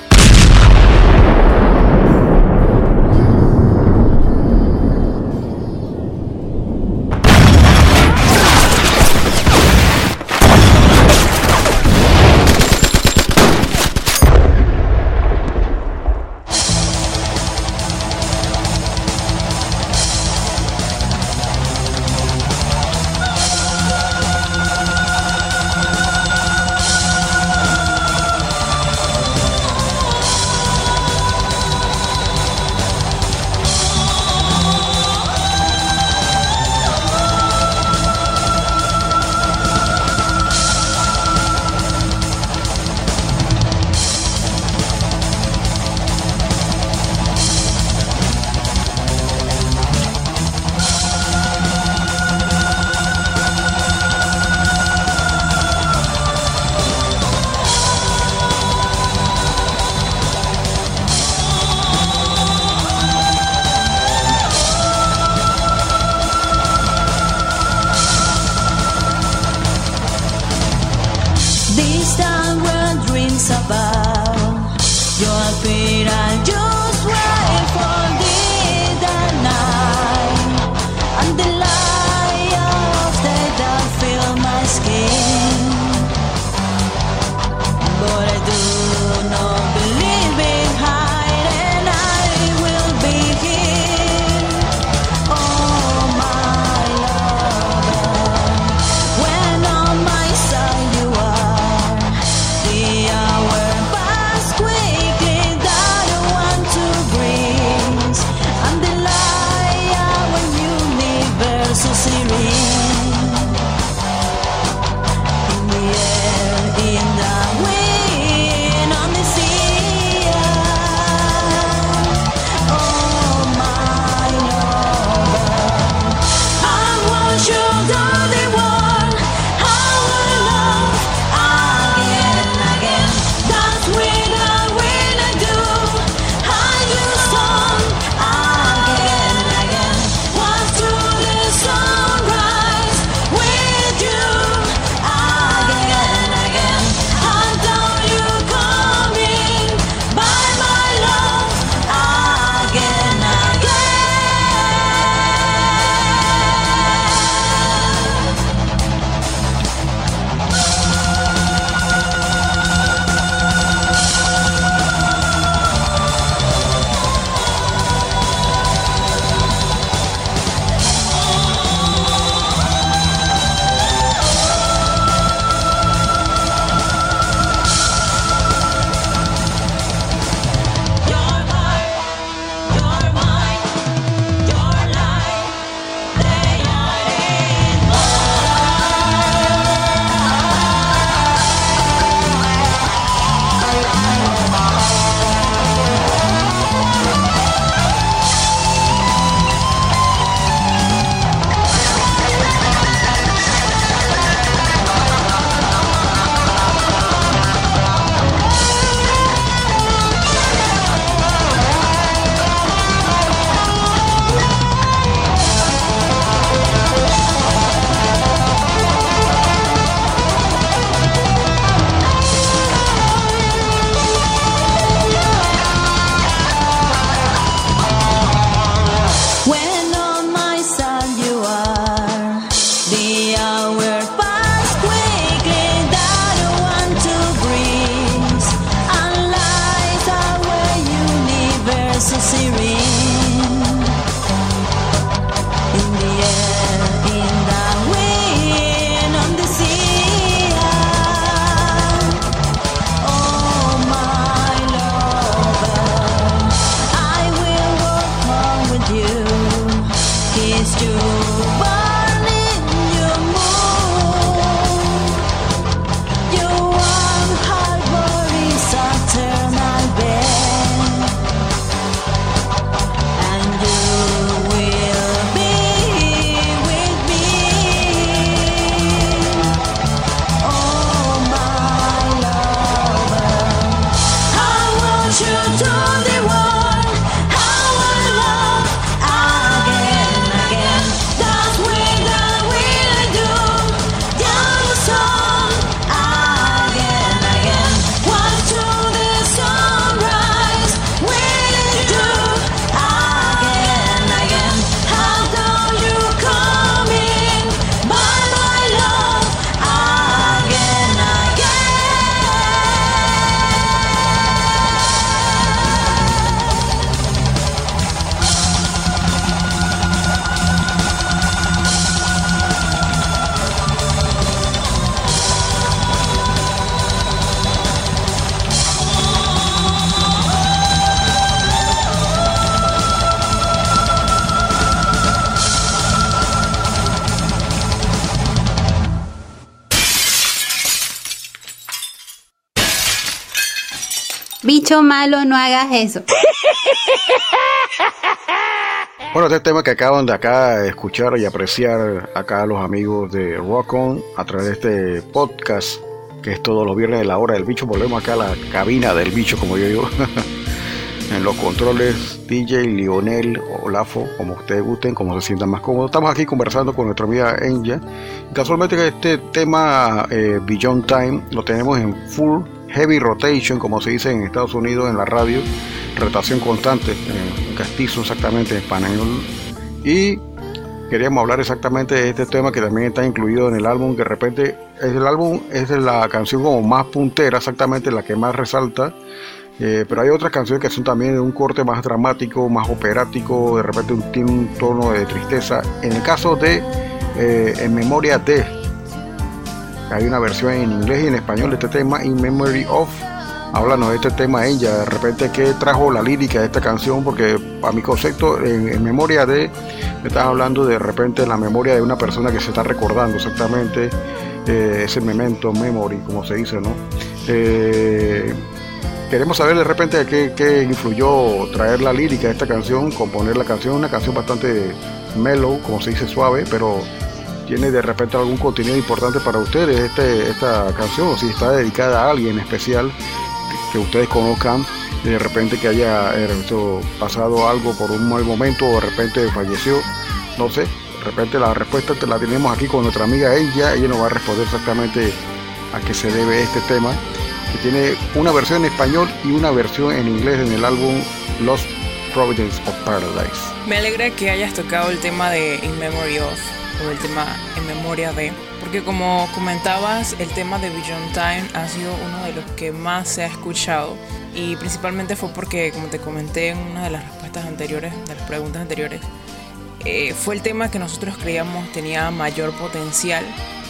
Bicho malo, no hagas eso. Bueno, este tema que acaban de acá escuchar y apreciar acá los amigos de Rock On a través de este podcast que es todos los viernes de la hora del bicho. Volvemos acá a la cabina del bicho, como yo digo. en los controles DJ Lionel Olafo, como ustedes gusten, como se sientan más cómodos. Estamos aquí conversando con nuestra amiga Enya. Casualmente este tema eh, Beyond Time lo tenemos en full heavy rotation, como se dice en Estados Unidos en la radio, rotación constante, en castizo exactamente en español. Y queríamos hablar exactamente de este tema que también está incluido en el álbum, que de repente es el álbum, es la canción como más puntera, exactamente la que más resalta. Eh, pero hay otras canciones que son también de un corte más dramático, más operático, de repente tiene un tono de tristeza. En el caso de eh, En Memoria de, hay una versión en inglés y en español de este tema, In Memory of. Háblanos de este tema ella, de repente qué trajo la lírica de esta canción, porque a mi concepto, en, memoria de, me estás hablando de repente la memoria de una persona que se está recordando exactamente eh, ese memento, memory, como se dice, ¿no? Eh, queremos saber de repente qué, qué, influyó traer la lírica de esta canción, componer la canción, una canción bastante mellow, como se dice suave, pero tiene de repente algún contenido importante para ustedes este, esta canción, si está dedicada a alguien especial que, que ustedes conozcan, de repente que haya eh, pasado algo por un mal momento o de repente falleció, no sé, de repente la respuesta te la tenemos aquí con nuestra amiga ella, ella nos va a responder exactamente a qué se debe este tema que tiene una versión en español y una versión en inglés en el álbum Lost Providence of Paradise. Me alegra que hayas tocado el tema de In Memory of o el tema en memoria de, porque como comentabas, el tema de Beyond Time ha sido uno de los que más se ha escuchado y principalmente fue porque, como te comenté en una de las respuestas anteriores, de las preguntas anteriores, eh, fue el tema que nosotros creíamos tenía mayor potencial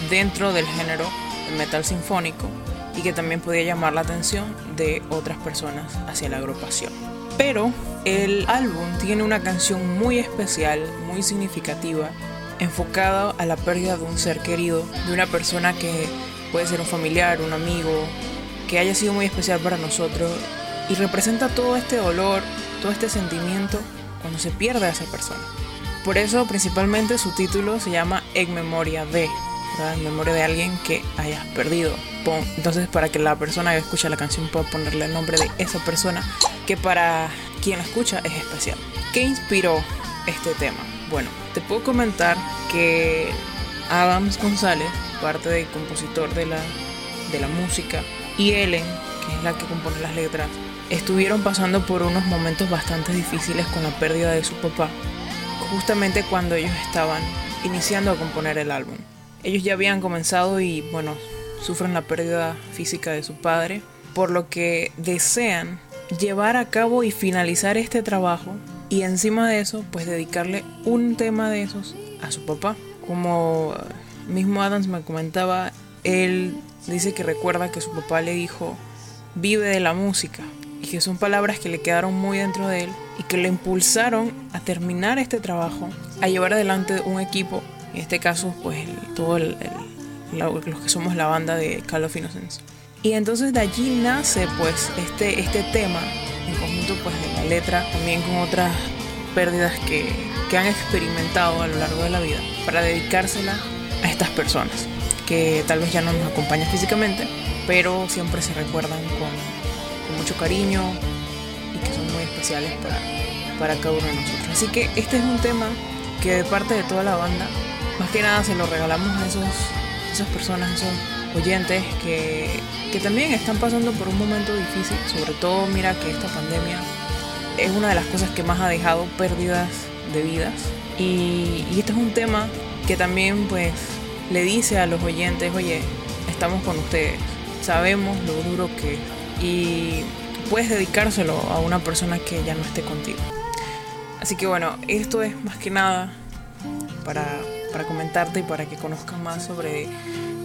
dentro del género del metal sinfónico y que también podía llamar la atención de otras personas hacia la agrupación. Pero el álbum tiene una canción muy especial, muy significativa, enfocada a la pérdida de un ser querido, de una persona que puede ser un familiar, un amigo, que haya sido muy especial para nosotros y representa todo este dolor, todo este sentimiento cuando se pierde a esa persona. Por eso principalmente su título se llama En memoria de, ¿verdad? en memoria de alguien que hayas perdido. Entonces para que la persona que escucha la canción pueda ponerle el nombre de esa persona que para quien la escucha es especial. ¿Qué inspiró este tema? Bueno, te puedo comentar que Adams González, parte del compositor de la, de la música, y Ellen, que es la que compone las letras, estuvieron pasando por unos momentos bastante difíciles con la pérdida de su papá, justamente cuando ellos estaban iniciando a componer el álbum. Ellos ya habían comenzado y bueno, sufren la pérdida física de su padre, por lo que desean llevar a cabo y finalizar este trabajo y encima de eso, pues dedicarle un tema de esos a su papá. Como mismo Adams me comentaba, él dice que recuerda que su papá le dijo, vive de la música, y que son palabras que le quedaron muy dentro de él y que le impulsaron a terminar este trabajo, a llevar adelante un equipo, en este caso, pues todo el, el, los que somos la banda de Call of Innocence. Y entonces de allí nace pues este, este tema en conjunto pues de la letra, también con otras pérdidas que, que han experimentado a lo largo de la vida, para dedicársela a estas personas, que tal vez ya no nos acompañan físicamente, pero siempre se recuerdan con, con mucho cariño y que son muy especiales para, para cada uno de nosotros. Así que este es un tema que de parte de toda la banda, más que nada se lo regalamos a esos, esas personas, esos oyentes que, que también están pasando por un momento difícil, sobre todo mira que esta pandemia es una de las cosas que más ha dejado pérdidas de vidas y, y este es un tema que también pues le dice a los oyentes, oye, estamos con ustedes, sabemos lo duro que es y puedes dedicárselo a una persona que ya no esté contigo. Así que bueno, esto es más que nada para, para comentarte y para que conozcan más sobre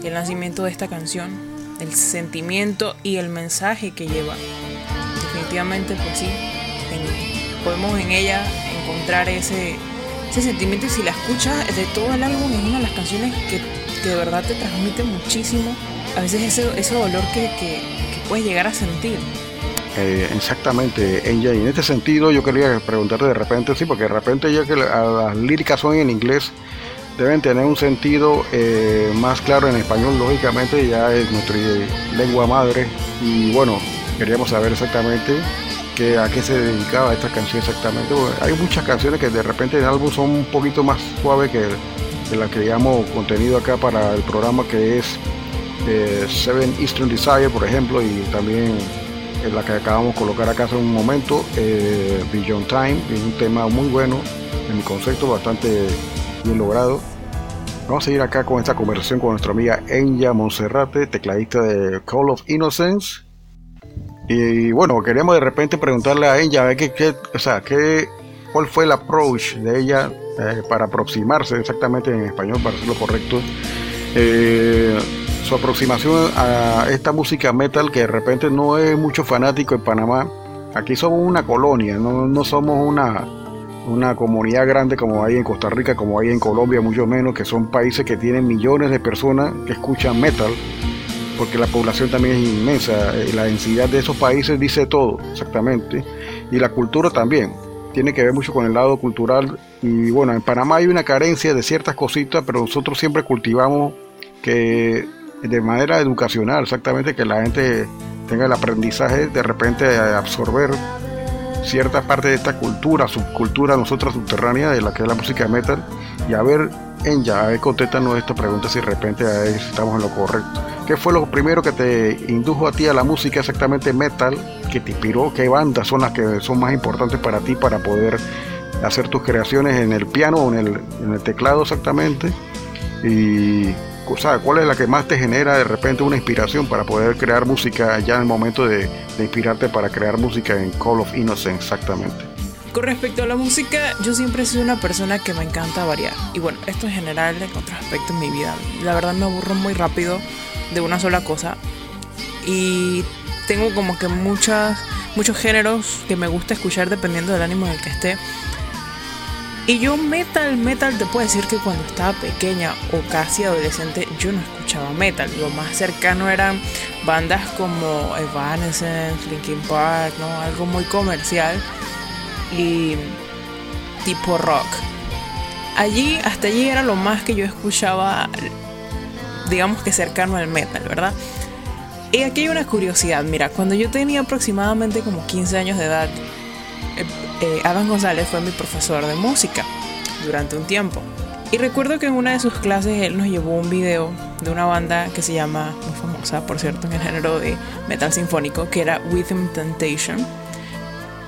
el nacimiento de esta canción, el sentimiento y el mensaje que lleva. Definitivamente, pues sí, en, podemos en ella encontrar ese, ese sentimiento y si la escuchas de todo el álbum es una de las canciones que, que de verdad te transmite muchísimo. A veces ese, ese dolor que, que, puedes llegar a sentir. Eh, exactamente. Y en este sentido yo quería preguntarte de repente, sí, porque de repente ya que la- las líricas son en inglés, deben tener un sentido eh, más claro en español, lógicamente, ya es nuestra lengua madre. Y bueno, queríamos saber exactamente que, a qué se dedicaba esta canción exactamente. Hay muchas canciones que de repente en el álbum son un poquito más suaves que, que las que digamos contenido acá para el programa que es eh, Seven Eastern Desire, por ejemplo, y también en la que acabamos de colocar acá hace un momento, eh, Beyond Time, es un tema muy bueno, en mi concepto bastante bien logrado. Vamos a seguir acá con esta conversación con nuestra amiga Enya Monserrate, tecladista de Call of Innocence. Y bueno, queríamos de repente preguntarle a Enya, qué, o sea, qué, cuál fue el approach de ella eh, para aproximarse exactamente en español, para hacerlo correcto. Eh, su aproximación a esta música metal que de repente no es mucho fanático en Panamá. Aquí somos una colonia, no, no somos una, una comunidad grande como hay en Costa Rica, como hay en Colombia, mucho menos, que son países que tienen millones de personas que escuchan metal, porque la población también es inmensa, eh, la densidad de esos países dice todo, exactamente, y la cultura también, tiene que ver mucho con el lado cultural, y bueno, en Panamá hay una carencia de ciertas cositas, pero nosotros siempre cultivamos que de manera educacional, exactamente, que la gente tenga el aprendizaje de repente absorber cierta parte de esta cultura, subcultura nosotros subterránea de la que es la música metal y a ver en ya, a ver contéstanos esta pregunta si de repente estamos en lo correcto. ¿Qué fue lo primero que te indujo a ti a la música exactamente metal? que te inspiró? ¿Qué bandas son las que son más importantes para ti para poder hacer tus creaciones en el piano o en el, en el teclado exactamente? Y ¿cuál es la que más te genera de repente una inspiración para poder crear música ya en el momento de, inspirarte para crear música en Call of Innocence exactamente? Con respecto a la música, yo siempre he sido una persona que me encanta variar. Y bueno, esto en general en otros aspectos de mi vida. La verdad me aburro muy rápido de una sola cosa. Y tengo como que muchos géneros que me gusta escuchar dependiendo del ánimo en el que esté. Y yo metal, metal, te puedo decir que cuando estaba pequeña o casi adolescente, yo no escuchaba metal. Lo más cercano eran bandas como Evanescence, Linkin Park, ¿no? Algo muy comercial y tipo rock. Allí, hasta allí era lo más que yo escuchaba, digamos que cercano al metal, ¿verdad? Y aquí hay una curiosidad, mira, cuando yo tenía aproximadamente como 15 años de edad, eh, Adam González fue mi profesor de música durante un tiempo. Y recuerdo que en una de sus clases él nos llevó un video de una banda que se llama, muy famosa por cierto, en el género de metal sinfónico, que era Within Temptation.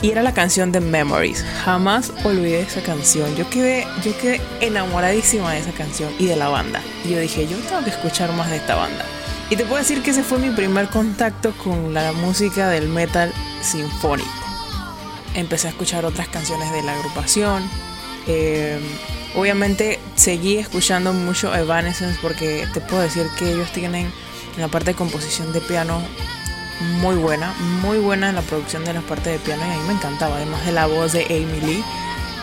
Y era la canción de Memories. Jamás olvidé esa canción. Yo quedé, yo quedé enamoradísima de esa canción y de la banda. Y yo dije, yo tengo que escuchar más de esta banda. Y te puedo decir que ese fue mi primer contacto con la música del metal sinfónico. Empecé a escuchar otras canciones de la agrupación. Eh, obviamente seguí escuchando mucho Evanescence porque te puedo decir que ellos tienen en la parte de composición de piano muy buena, muy buena en la producción de la parte de piano y a mí me encantaba, además de la voz de Amy Lee,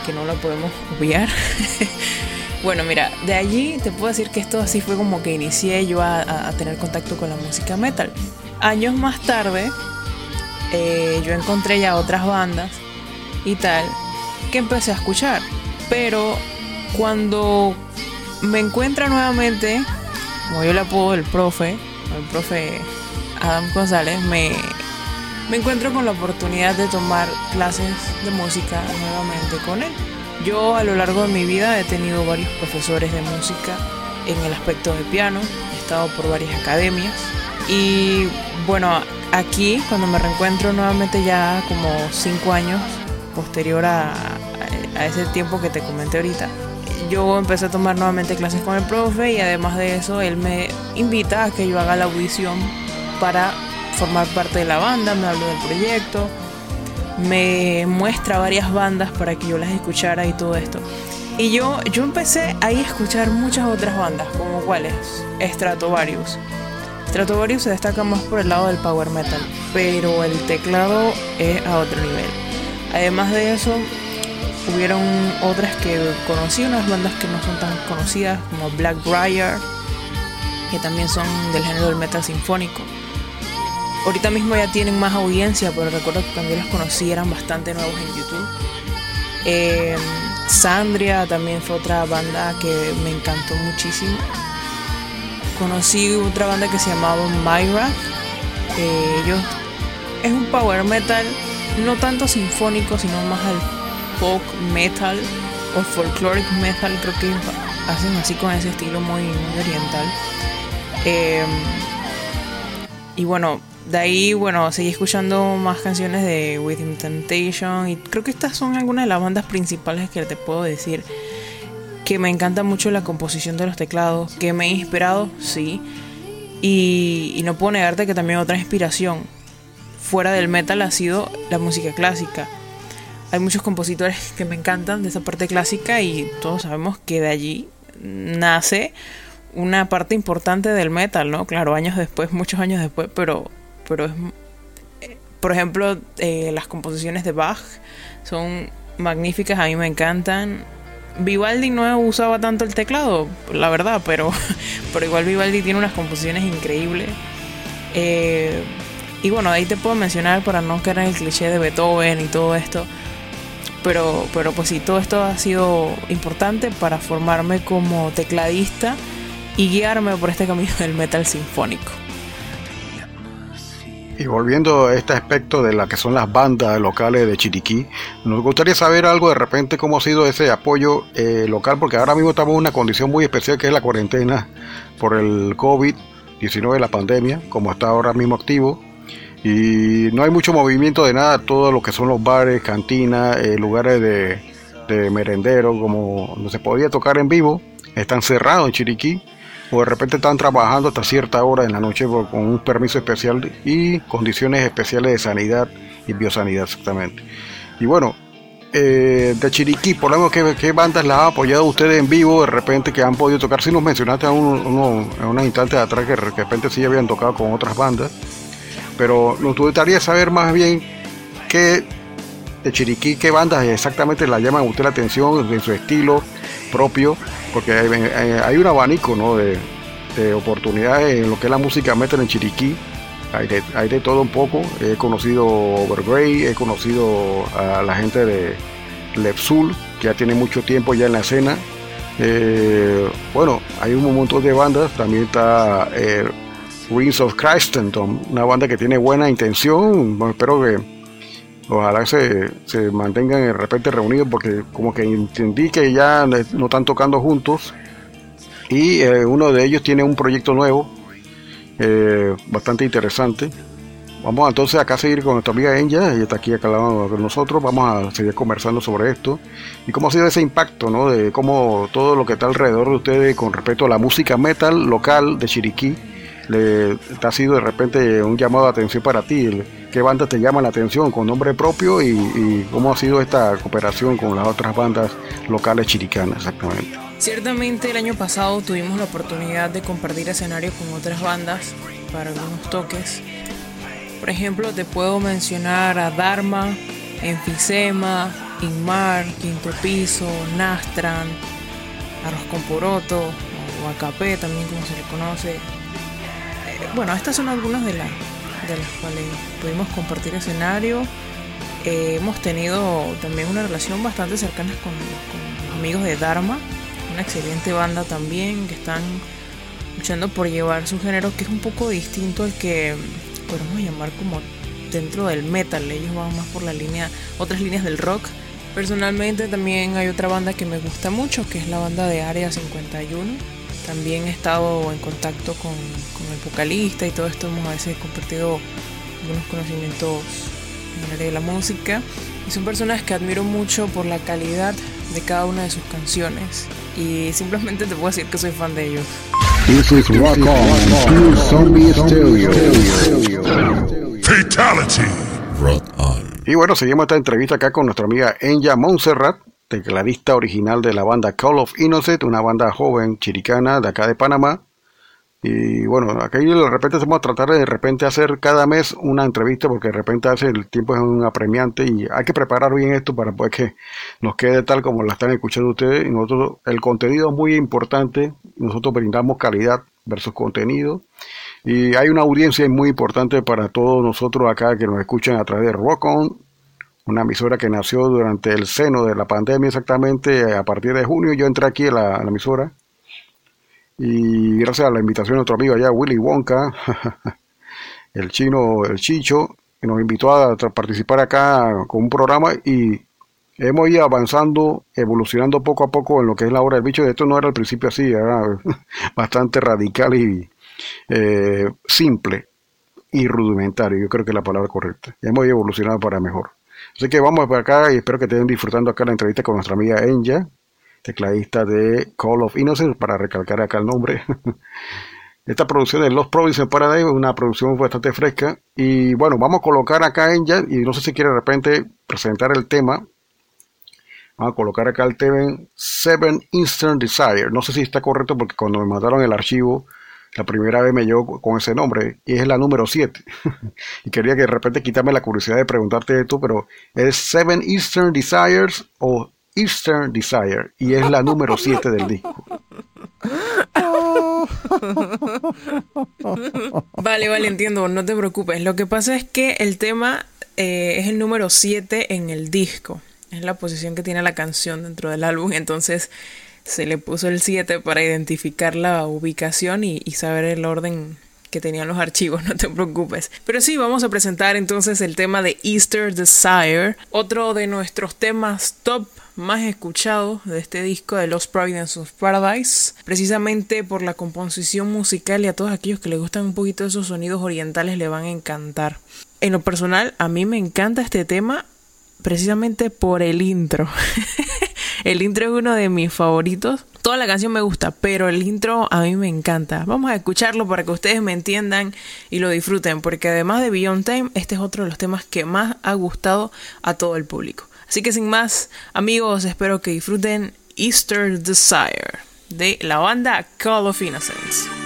que no la podemos obviar. bueno, mira, de allí te puedo decir que esto así fue como que inicié yo a, a- a tener contacto con la música metal. Años más tarde, eh, yo encontré ya otras bandas y tal que empecé a escuchar. Pero cuando me encuentra nuevamente, como yo le apodo el profe, el profe Adam González, me, me encuentro con la oportunidad de tomar clases de música nuevamente con él. Yo a lo largo de mi vida he tenido varios profesores de música en el aspecto de piano, he estado por varias academias y bueno, aquí cuando me reencuentro nuevamente ya como cinco años posterior a, ese tiempo que te comenté ahorita, yo empecé a tomar nuevamente clases con el profe y además de eso él me invita a que yo haga la audición para formar parte de la banda, me habló del proyecto, me muestra varias bandas para que yo las escuchara y todo esto. Y yo, yo empecé ahí a escuchar muchas otras bandas, como cuáles, Stratovarius. Stratovarius se destaca más por el lado del power metal, pero el teclado es a otro nivel. Además de eso, hubieron otras que conocí, unas bandas que no son tan conocidas, como Blackbriar, que también son del género del metal sinfónico. ahorita mismo ya tienen más audiencia, pero recuerdo que yo los conocí eran bastante nuevos en YouTube. Eh, Sandria también fue otra banda que me encantó muchísimo. Conocí otra banda que se llamaba Myra. que ellos es un power metal, no tanto sinfónico, sino más al folk metal o folkloric metal. Creo que hacen así con ese estilo muy, oriental. Eh, y bueno, de ahí, bueno, seguí escuchando más canciones de Within Temptation y creo que estas son algunas de las bandas principales que te puedo decir que me encanta mucho la composición de los teclados, que me he inspirado, sí, y, y no puedo negarte que también otra inspiración fuera del metal ha sido la música clásica. Hay muchos compositores que me encantan de esa parte clásica y todos sabemos que de allí nace una parte importante del metal, ¿no? Claro, años después, muchos años después, pero, pero es, eh, por ejemplo, eh, las composiciones de Bach son magníficas, a mí me encantan. Vivaldi no usaba tanto el teclado, la verdad, pero, pero igual Vivaldi tiene unas composiciones increíbles. Eh, y bueno, ahí te puedo mencionar para no caer en el cliché de Beethoven y todo esto. Pero, pero pues sí, todo esto ha sido importante para formarme como tecladista y guiarme por este camino del metal sinfónico. Y volviendo a este aspecto de la que son las bandas locales de Chiriquí, nos gustaría saber algo de repente cómo ha sido ese apoyo eh, local, porque ahora mismo estamos en una condición muy especial que es la cuarentena por el COVID-19, la pandemia, como está ahora mismo activo. Y no hay mucho movimiento de nada, todo lo que son los bares, cantinas, eh, lugares de, de merendero, como donde se podía tocar en vivo, están cerrados en Chiriquí o de repente están trabajando hasta cierta hora en la noche con un permiso especial y condiciones especiales de sanidad y biosanidad exactamente. Y bueno, eh, de Chiriquí, por lo menos, ¿qué, bandas las ha apoyado ustedes en vivo de repente que han podido tocar? Si nos mencionaste a un- uno, en unos instantes atrás que de repente sí habían tocado con otras bandas, pero nos gustaría saber más bien qué de Chiriquí, qué bandas exactamente la llaman a usted la atención de su estilo propio, porque hay, hay un abanico ¿no? de, de oportunidades en lo que es la música metal en Chiriquí. Hay de, hay de todo un poco. He conocido Overgrey, he conocido a la gente de Lepsul, que ya tiene mucho tiempo ya en la escena. Eh, bueno, hay un montón de bandas. También está eh, Rings of Christendom, una banda que tiene buena intención. Espero que ojalá se, se mantengan de repente reunidos porque como que entendí que ya no están tocando juntos y eh, uno de ellos tiene un proyecto nuevo eh, bastante interesante vamos entonces acá a seguir con nuestra amiga Enya ella está aquí acá con nosotros vamos a seguir conversando sobre esto y cómo ha sido ese impacto ¿no? de cómo todo lo que está alrededor de ustedes con respecto a la música metal local de Chiriquí le te ha sido de repente un llamado de atención para ti qué bandas te llaman la atención con nombre propio y, cómo ha sido esta cooperación con las otras bandas locales chiricanas exactamente Ciertamente el año pasado tuvimos la oportunidad de compartir escenario con otras bandas para algunos toques. Por ejemplo, te puedo mencionar a Dharma, Enfisema, Inmar, Quinto Piso, Nastran, Arroz con Poroto, o también como se le conoce. Bueno, estas son algunas de, las de las cuales pudimos compartir escenario. Eh, hemos tenido también una relación bastante cercana con, con los amigos de Dharma, una excelente banda también que están luchando por llevar su género que es un poco distinto al que podemos llamar como dentro del metal. Ellos van más por la línea, otras líneas del rock. Personalmente también hay otra banda que me gusta mucho, que es la banda de Área 51. También he estado en contacto con, con el vocalista y todo esto hemos a veces compartido algunos conocimientos en el área de la música. Y son personas que admiro mucho por la calidad de cada una de sus canciones. Y simplemente te puedo decir que soy fan de ellos. This is Rock On, to Zombie Stereo. Fatality. Rock on. Y bueno, seguimos esta entrevista acá con nuestra amiga Enya Montserrat, tecladista original de la banda Call of Innocent, una banda joven chiricana de acá de Panamá. Y bueno, aquí de repente vamos a tratar de repente hacer cada mes una entrevista porque de repente hace el tiempo es un apremiante y hay que preparar bien esto para poder que nos quede tal como la están escuchando ustedes. Nosotros, el contenido es muy importante, nosotros brindamos calidad versus contenido. Y hay una audiencia muy importante para todos nosotros acá que nos escuchan a través de Rock On, una emisora que nació durante el seno de la pandemia exactamente a partir de junio. Yo entré aquí a la, emisora y gracias a la invitación de nuestro amigo allá, Willy Wonka, el chino, el chicho, nos invitó a participar acá con un programa y hemos ido avanzando, evolucionando poco a poco en lo que es la hora del bicho. Esto no era al principio así, era bastante radical y eh, simple y rudimentario, yo creo que es la palabra correcta. Hemos evolucionado para mejor. Así que vamos para acá y espero que estén disfrutando acá la entrevista con nuestra amiga Enya, tecladista de Call of Innocence, para recalcar acá el nombre. Esta producción de Los Province Paradise es una producción bastante fresca. Y bueno, vamos a colocar acá Enya, y no sé si quiere de repente presentar el tema. Vamos a colocar acá el tema Seven Instant Desire. No sé si está correcto porque cuando me mandaron el archivo, la primera vez me llegó con ese nombre y es la número 7. y quería que de repente quitarme la curiosidad de preguntarte esto, pero ¿es Seven Eastern Desires o Eastern Desire? Y es la número 7 del disco. Vale, vale, entiendo, no te preocupes. Lo que pasa es que el tema eh, es el número 7 en el disco. Es la posición que tiene la canción dentro del álbum. Entonces se le puso el 7 para identificar la ubicación y, saber el orden que tenían los archivos, no te preocupes. Pero sí, vamos a presentar entonces el tema de Easter Desire, otro de nuestros temas top más escuchados de este disco de Los Providence of Paradise, precisamente por la composición musical y a todos aquellos que les gustan un poquito esos sonidos orientales le van a encantar. En lo personal, a mí me encanta este tema precisamente por el intro. el intro es uno de mis favoritos. Toda la canción me gusta, pero el intro a mí me encanta. Vamos a escucharlo para que ustedes me entiendan y lo disfruten, porque además de Beyond Time, este es otro de los temas que más ha gustado a todo el público. Así que sin más, amigos, espero que disfruten Easter Desire de la banda Call of Innocence.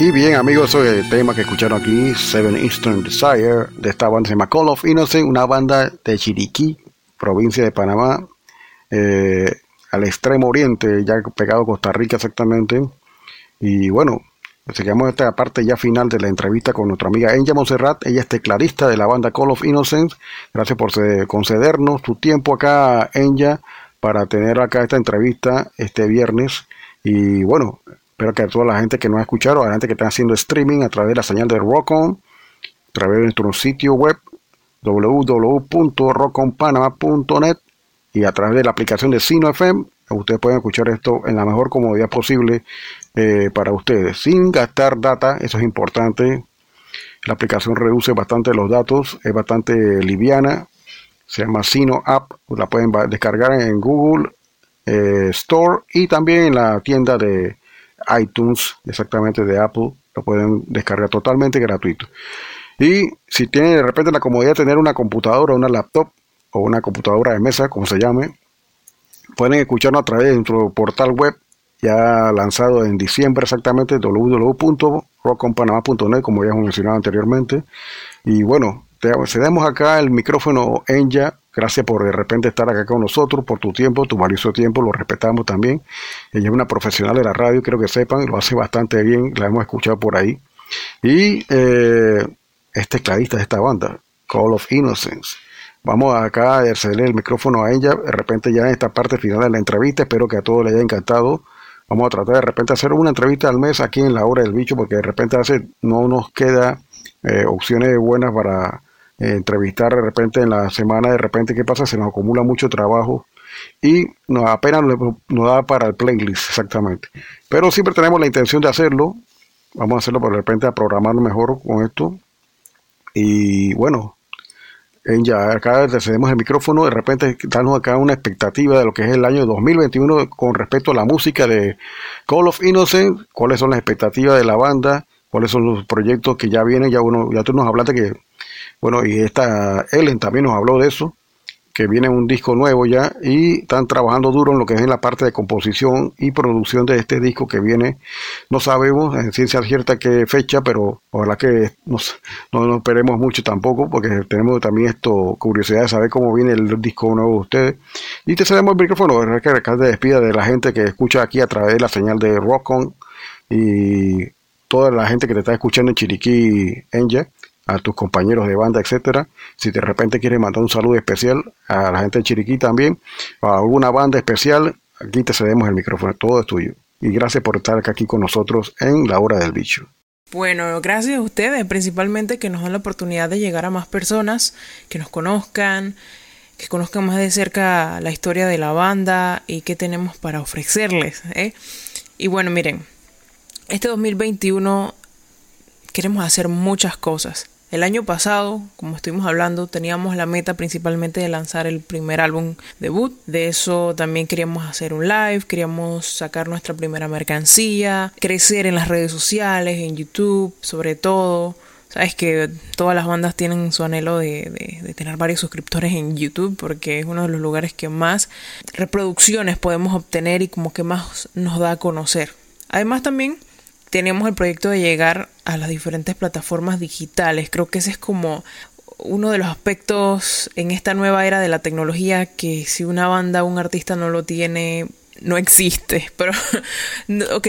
Y bien amigos, el tema que escucharon aquí, Seven Eastern Desire, de esta banda se llama Call of Innocent, una banda de Chiriquí, provincia de Panamá, eh, al extremo oriente, ya pegado a Costa Rica exactamente. Y bueno, llegamos a esta parte ya final de la entrevista con nuestra amiga Enya Monserrat, ella es tecladista de la banda Call of Innocence. Gracias por concedernos tu tiempo acá, Enya, para tener acá esta entrevista este viernes. Y bueno, espero que a toda la gente que nos ha escuchado, a la gente que está haciendo streaming a través de la señal de Rock On, a través de nuestro sitio web www.rockonpanama.net y a través de la aplicación de Sino FM, ustedes pueden escuchar esto en la mejor comodidad posible eh, para ustedes, sin gastar data, eso es importante. La aplicación reduce bastante los datos, es bastante liviana, se llama Sino App, la pueden descargar en Google eh, Store y también en la tienda de iTunes, exactamente de Apple, lo pueden descargar totalmente gratuito. Y si tienen de repente la comodidad de tener una computadora, una laptop o una computadora de mesa, como se llame, pueden escucharnos a través de nuestro portal web ya lanzado en diciembre exactamente www.rockonpanama.net como ya hemos mencionado anteriormente y bueno te cedemos acá el micrófono Enya gracias por de repente estar acá con nosotros por tu tiempo tu valioso tiempo lo respetamos también. Ella es una profesional de la radio quiero que sepan lo hace bastante bien la hemos escuchado por ahí. Y eh, es tecladista de esta banda Call of Innocence. Vamos acá a cederle el micrófono a ella, de repente ya en esta parte final de la entrevista, espero que a todos les haya encantado. Vamos a tratar de repente hacer una entrevista al mes aquí en la hora del bicho, porque de repente hace, no nos queda eh, opciones buenas para eh, entrevistar de repente en la semana, de repente, ¿qué pasa? Se nos acumula mucho trabajo y nos apenas nos, nos da para el playlist exactamente. Pero siempre tenemos la intención de hacerlo. Vamos a hacerlo por de repente a programarlo mejor con esto. Y bueno, en ya acá cedemos el micrófono, de repente darnos acá una expectativa de lo que es el año 2021 con respecto a la música de Call of Innocent, cuáles son las expectativas de la banda, cuáles son los proyectos que ya vienen, ya uno, ya tú nos hablaste que, bueno, y esta Ellen también nos habló de eso, que viene un disco nuevo ya y están trabajando duro en lo que es en la parte de composición y producción de este disco que viene. No sabemos en ciencia cierta qué fecha, pero ojalá que nos, no nos esperemos mucho tampoco, porque tenemos también esto curiosidad de saber cómo viene el disco nuevo de ustedes. Y te cedemos el micrófono, ¿verdad? que te despida de la gente que escucha aquí a través de la señal de Rock On y toda la gente que te está escuchando en Chiriquí, Enya a tus compañeros de banda, etcétera. Si de repente quieres mandar un saludo especial a la gente de Chiriquí también, a alguna banda especial, aquí te cedemos el micrófono, todo es tuyo. Y gracias por estar aquí con nosotros en la hora del bicho. Bueno, gracias a ustedes, principalmente que nos dan la oportunidad de llegar a más personas, que nos conozcan, que conozcan más de cerca la historia de la banda y qué tenemos para ofrecerles. ¿eh? Y bueno, miren, este 2021 queremos hacer muchas cosas. El año pasado, como estuvimos hablando, teníamos la meta principalmente de lanzar el primer álbum debut. De eso también queríamos hacer un live, queríamos sacar nuestra primera mercancía, crecer en las redes sociales, en YouTube, sobre todo. Sabes que todas las bandas tienen su anhelo de, de, de, tener varios suscriptores en YouTube porque es uno de los lugares que más reproducciones podemos obtener y como que más nos da a conocer. Además también tenemos el proyecto de llegar a las diferentes plataformas digitales. Creo que ese es como uno de los aspectos en esta nueva era de la tecnología que si una banda o un artista no lo tiene, no existe. Pero, ok,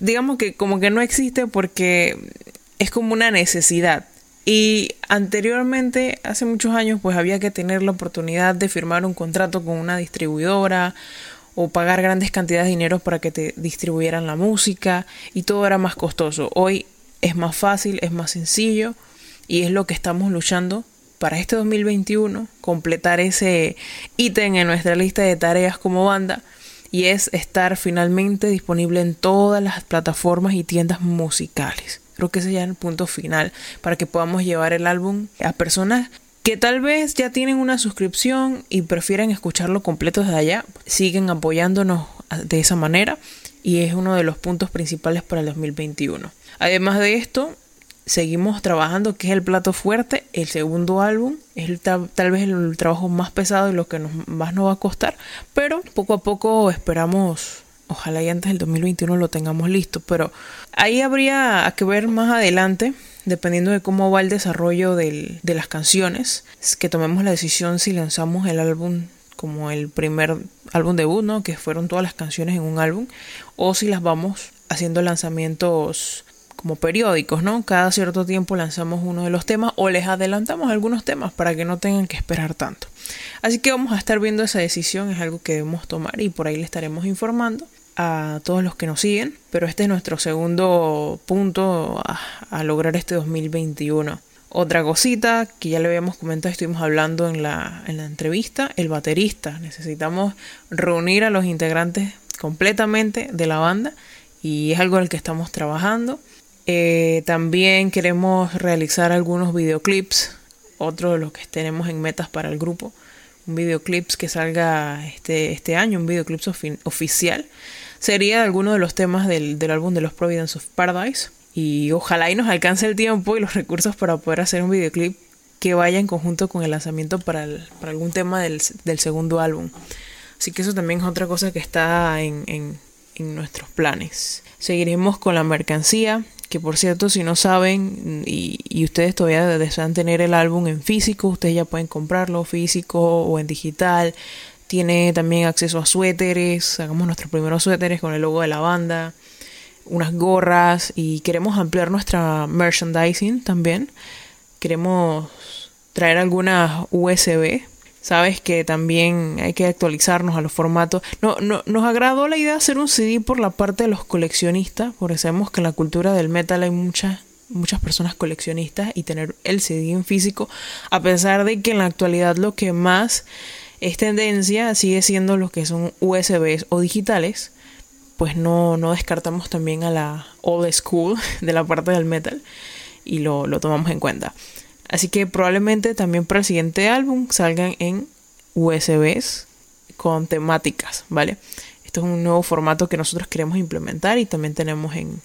digamos que como que no existe porque es como una necesidad. Y anteriormente, hace muchos años, pues había que tener la oportunidad de firmar un contrato con una distribuidora o pagar grandes cantidades de dinero para que te distribuyeran la música y todo era más costoso. Hoy es más fácil, es más sencillo y es lo que estamos luchando para este 2021, completar ese ítem en nuestra lista de tareas como banda y es estar finalmente disponible en todas las plataformas y tiendas musicales. Creo que ese ya es el punto final para que podamos llevar el álbum a personas que tal vez ya tienen una suscripción y prefieren escucharlo completo desde allá, siguen apoyándonos de esa manera y es uno de los puntos principales para el 2021. Además de esto, seguimos trabajando, que es el plato fuerte, el segundo álbum, es el tal vez el trabajo más pesado y lo que nos, más nos va a costar, pero poco a poco esperamos Ojalá y antes del 2021 lo tengamos listo, pero ahí habría que ver más adelante, dependiendo de cómo va el desarrollo del- de las canciones, es que tomemos la decisión si lanzamos el álbum como el primer álbum debut, ¿no? Que fueron todas las canciones en un álbum, o si las vamos haciendo lanzamientos como periódicos, ¿no? Cada cierto tiempo lanzamos uno de los temas o les adelantamos algunos temas para que no tengan que esperar tanto. Así que vamos a estar viendo esa decisión, es algo que debemos tomar y por ahí le estaremos informando a todos los que nos siguen, pero este es nuestro segundo punto a, lograr este 2021. Otra cosita que ya le habíamos comentado, estuvimos hablando en la, en la entrevista, el baterista. Necesitamos reunir a los integrantes completamente de la banda y es algo en el que estamos trabajando. Eh, también queremos realizar algunos videoclips, otro de los que tenemos en metas para el grupo. Un videoclips que salga este, este año, un videoclip ofi- oficial. Sería alguno de los temas del, del álbum de los Providence of Paradise. Y ojalá y nos alcance el tiempo y los recursos para poder hacer un videoclip que vaya en conjunto con el lanzamiento para, el- para algún tema del, del segundo álbum. Así que eso también es otra cosa que está en, en- en nuestros planes. Seguiremos con la mercancía, que por cierto, si no saben y, y ustedes todavía desean tener el álbum en físico, ustedes ya pueden comprarlo físico o en digital. Tiene también acceso a suéteres, sacamos nuestros primeros suéteres con el logo de la banda, unas gorras y queremos ampliar nuestra merchandising también. Queremos traer algunas USB. Sabes que también hay que actualizarnos a los formatos. No, no, nos agradó la idea de hacer un CD por la parte de los coleccionistas, porque sabemos que en la cultura del metal hay muchas muchas personas coleccionistas y tener el CD en físico, a pesar de que en la actualidad lo que más es tendencia sigue siendo lo que son USBs o digitales, pues no, no descartamos también a la old school de la parte del metal y lo, lo tomamos en cuenta. Así que probablemente también para el siguiente álbum salgan en USBs con temáticas, ¿vale? Esto es un nuevo formato que nosotros queremos implementar y también tenemos en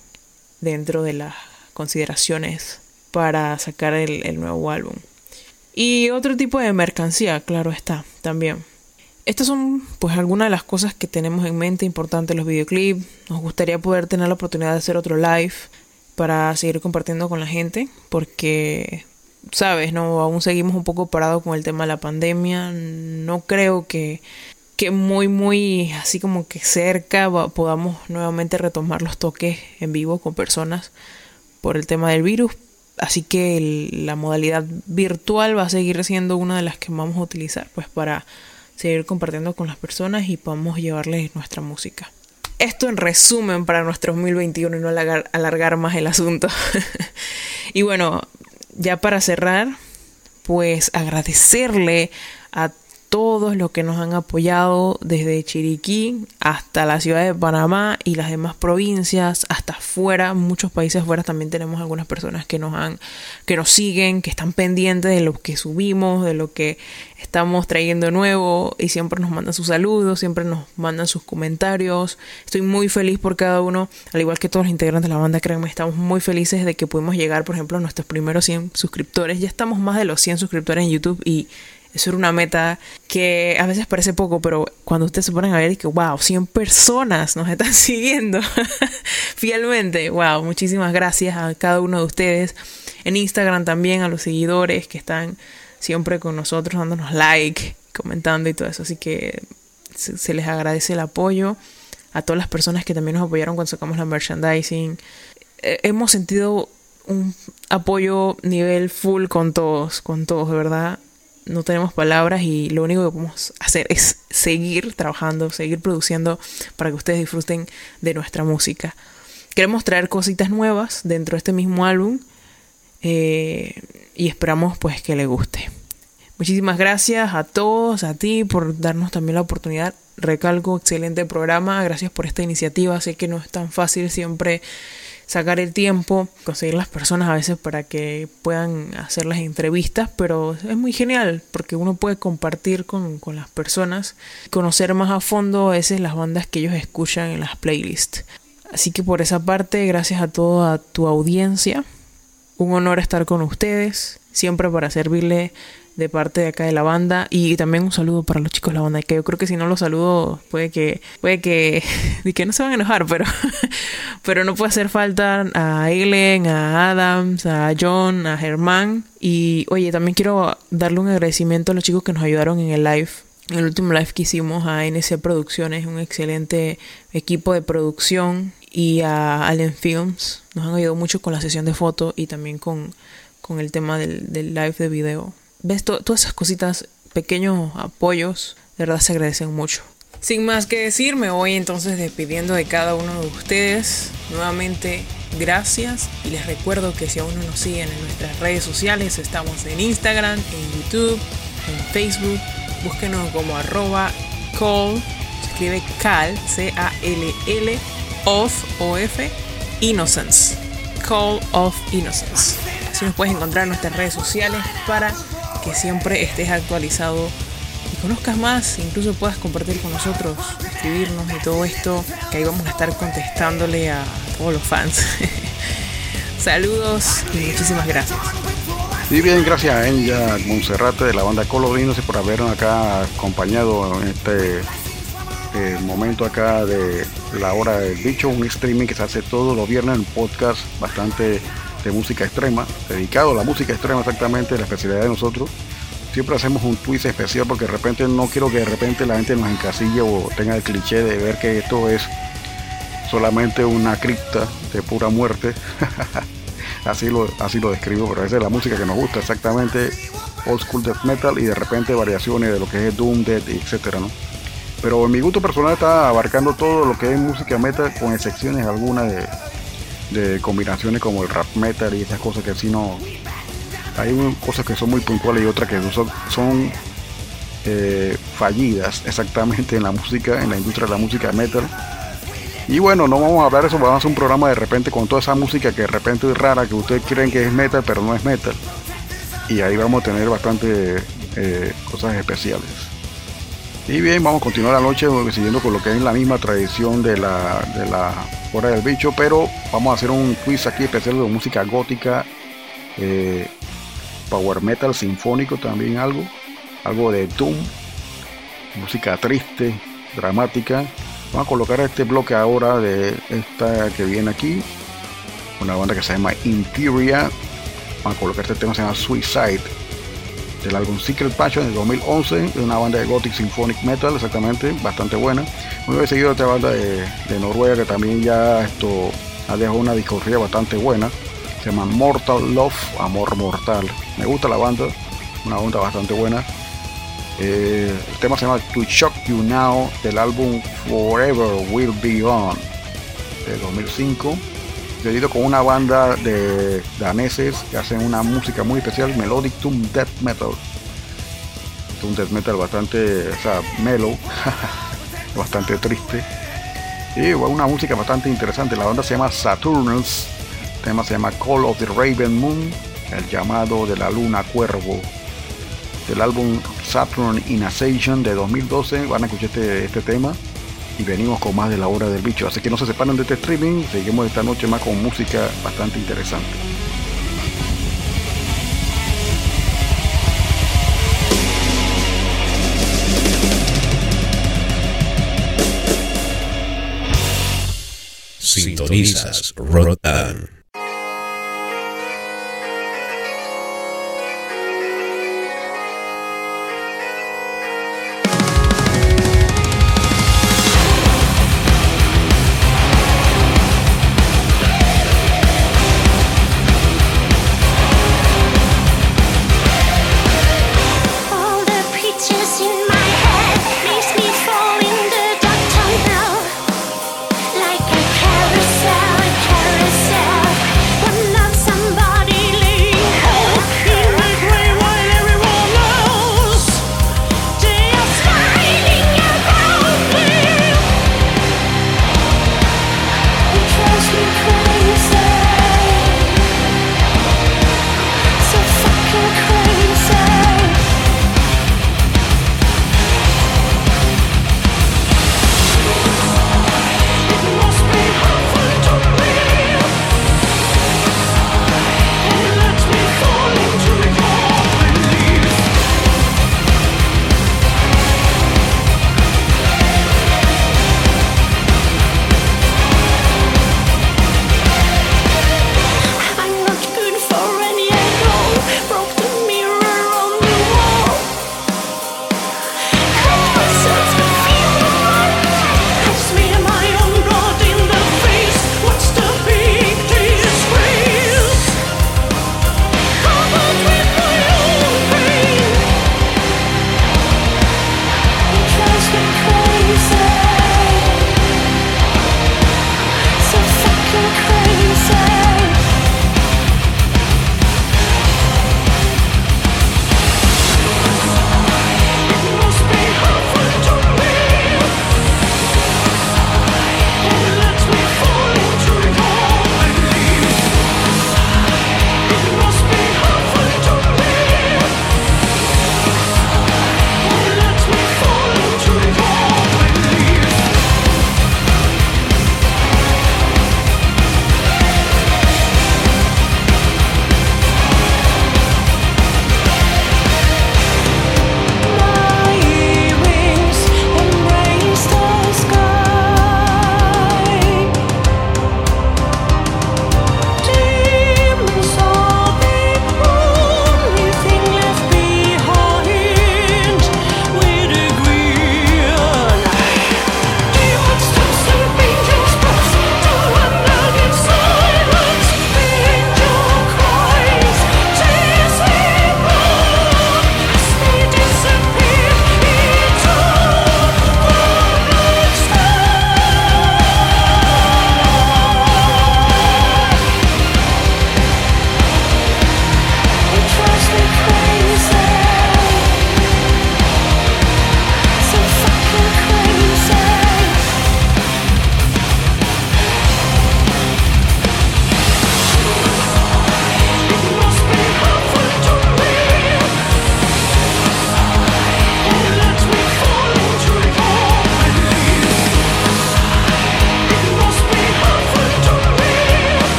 dentro de las consideraciones para sacar el nuevo álbum. Y otro tipo de mercancía, claro está, también. Estas son pues algunas de las cosas que tenemos en mente importantes los videoclips. Nos gustaría poder tener la oportunidad de hacer otro live para seguir compartiendo con la gente porque sabes, no aún seguimos un poco parados con el tema de la pandemia. No creo que que muy muy así como que cerca podamos nuevamente retomar los toques en vivo con personas por el tema del virus. Así que la modalidad virtual va a seguir siendo una de las que vamos a utilizar pues para seguir compartiendo con las personas y podamos llevarles nuestra música. Esto en resumen para nuestro 2021 y no alargar, alargar más el asunto. y bueno, ya para cerrar, pues agradecerle a todos los que nos han apoyado desde Chiriquí hasta la ciudad de Panamá y las demás provincias, hasta afuera, muchos países afuera también tenemos algunas personas que nos han, que nos siguen, que están pendientes de lo que subimos, de lo que estamos trayendo nuevo y siempre nos mandan sus saludos, siempre nos mandan sus comentarios. Estoy muy feliz por cada uno, al igual que todos los integrantes de la banda, créanme, estamos muy felices de que pudimos llegar, por ejemplo, a nuestros primeros 100 suscriptores. Ya estamos más de los 100 suscriptores en YouTube y eso era una meta que a veces parece poco, pero cuando ustedes se ponen a ver, es que wow, 100 personas nos están siguiendo fielmente. Wow, muchísimas gracias a cada uno de ustedes. En Instagram también a los seguidores que están siempre con nosotros, dándonos like, comentando y todo eso. Así que se, les agradece el apoyo. A todas las personas que también nos apoyaron cuando sacamos la merchandising. Eh, hemos sentido un apoyo nivel full con todos, con todos, de verdad no tenemos palabras y lo único que podemos hacer es seguir trabajando, seguir produciendo para que ustedes disfruten de nuestra música. Queremos traer cositas nuevas dentro de este mismo álbum eh, y esperamos pues que le guste. Muchísimas gracias a todos, a ti por darnos también la oportunidad. Recalco, excelente programa, gracias por esta iniciativa. Sé que no es tan fácil siempre sacar el tiempo, conseguir las personas a veces para que puedan hacer las entrevistas, pero es muy genial porque uno puede compartir con, con las personas, conocer más a fondo a veces las bandas que ellos escuchan en las playlists. Así que por esa parte, gracias a toda tu audiencia. Un honor estar con ustedes, siempre para servirle de parte de acá de la banda. Y también un saludo para los chicos de la banda que yo creo que si no los saludo puede que puede que y que no se van a enojar pero pero no puede hacer falta a Ellen a Adams a John a Germán. Y oye también quiero darle un agradecimiento a los chicos que nos ayudaron en el live en el último live que hicimos a NC Producciones un excelente equipo de producción. Y a Allen Films nos han ayudado mucho con la sesión de foto y también con, con el tema del, del live de video ves to- todas esas cositas, pequeños apoyos, de verdad se agradecen mucho. Sin más que decir, me voy entonces despidiendo de cada uno de ustedes. Nuevamente, gracias. Y les recuerdo que si aún no nos siguen en nuestras redes sociales, estamos en Instagram, en YouTube, en Facebook. Búsquenos como arroba call, se escribe cal, C-A-L-L, of, O-F, innocence. Call of Innocence. Así nos puedes encontrar en nuestras redes sociales para que siempre estés actualizado y conozcas más, incluso puedas compartir con nosotros, escribirnos y todo esto, que ahí vamos a estar contestándole a todos los fans. Saludos y muchísimas gracias. Y bien, gracias a ella, Monserrate de la banda Color Innocence por habernos acá acompañado en este eh, momento acá de la hora del bicho, un streaming que se hace todos los viernes en podcast bastante de música extrema, dedicado a la música extrema exactamente, la especialidad de nosotros. Siempre hacemos un twist especial porque de repente no quiero que de repente la gente nos encasille o tenga el cliché de ver que esto es solamente una cripta de pura muerte. así lo, así lo describo, pero esa es la música que nos gusta, exactamente old school death metal y de repente variaciones de lo que es doom, death, etcétera, ¿no? Pero mi gusto personal está abarcando todo lo que es música metal, con excepciones algunas de, combinaciones como el rap metal y esas cosas que sí no. Hay cosas que son muy puntuales y otras que son, son eh, fallidas exactamente en la música, en la industria de la música metal. Y bueno, no vamos a hablar de eso, vamos a hacer un programa de repente con toda esa música que de repente es rara, que ustedes creen que es metal, pero no es metal. Y ahí vamos a tener bastante eh, cosas especiales. Y bien, vamos a continuar la noche siguiendo con lo que es la misma tradición de la, de la hora del bicho, pero vamos a hacer un quiz aquí especial de música gótica, eh, power metal sinfónico también algo, algo de doom, música triste, dramática. Vamos a colocar este bloque ahora de esta que viene aquí, una banda que se llama Interior. Vamos a colocar este tema, se llama Suicide del álbum Secret Passion de 2011 de una banda de Gothic Symphonic Metal exactamente bastante buena. Muy bien seguido otra banda de, de Noruega que también ya esto ha dejado una discografía bastante buena. Se llama Mortal Love Amor Mortal. Me gusta la banda una banda bastante buena. Eh, el tema se llama To Shock You Now del álbum Forever Will Be On de 2005 seguido con una banda de daneses que hacen una música muy especial, Melodic Doom Death Metal. Doom Death Metal bastante, o bastante triste. Y una música bastante interesante. La banda se llama Saturnus, el tema se llama Call of the Raven Moon, el llamado de la luna cuervo. Del álbum Saturn in Ascension de 2012, van a escuchar este, este tema y venimos con más de la hora del bicho. Así que no se separen de este streaming, seguimos esta noche más con música bastante interesante. Sintonizas Rotan.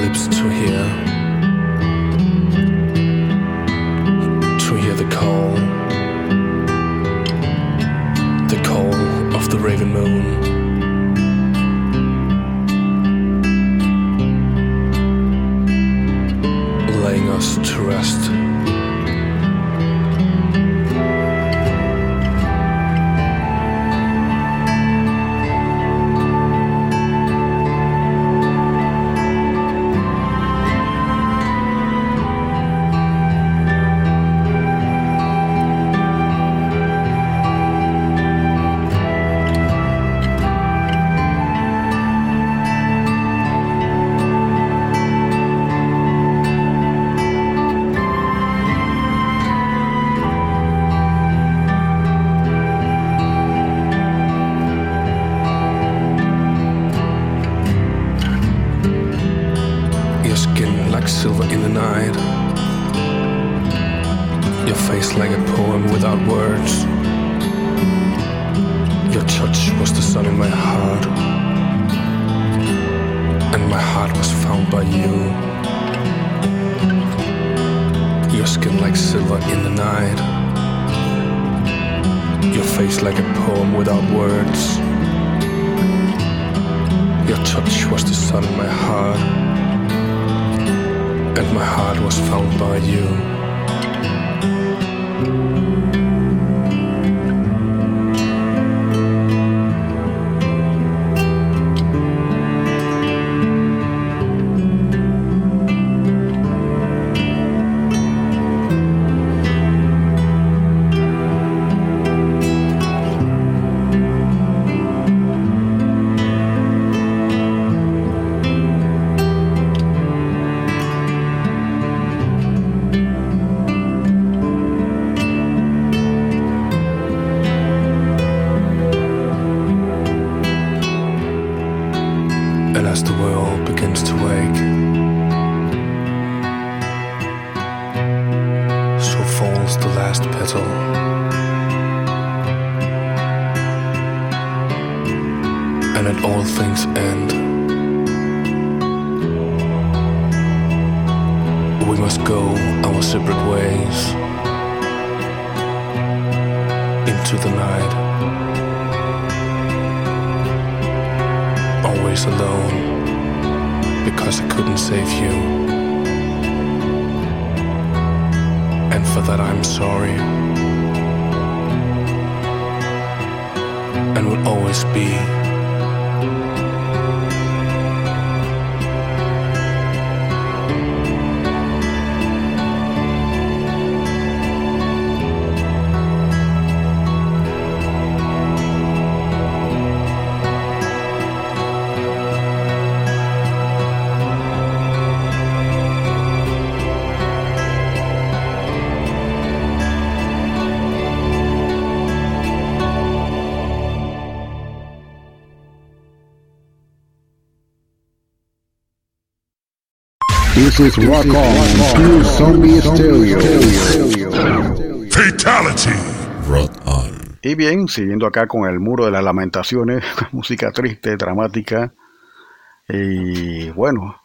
Lips to hear. This is Rock On Pure Zombie Stereo. Fatality. Rock on. Y bien, siguiendo acá con el muro de las lamentaciones, música triste, dramática. Y bueno,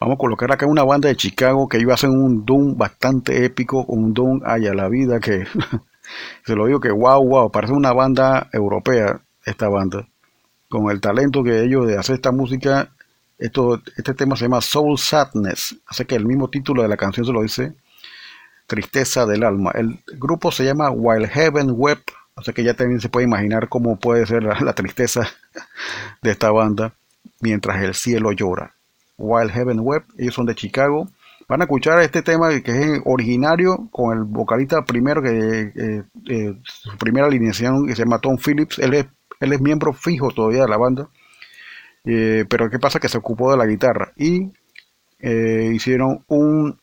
vamos a colocar acá una banda de Chicago que ellos hacen un Doom bastante épico, un Doom haya la vida que se lo digo que wow, wow, parece una banda europea esta banda. Con el talento que ellos de hacer esta música, esto, este tema se llama Soul Sadness, así que el mismo título de la canción se lo dice, Tristeza del alma. El grupo se llama While Heaven Wept, así que ya también se puede imaginar cómo puede ser la, tristeza de esta banda mientras el cielo llora. While Heaven Wept, ellos son de Chicago. Van a escuchar este tema que es originario con el vocalista primero que eh, eh, su primera alineación que se llama Tom Phillips. Él es, él es miembro fijo todavía de la banda. Eh, pero qué pasa que se ocupó de la guitarra y eh, hicieron un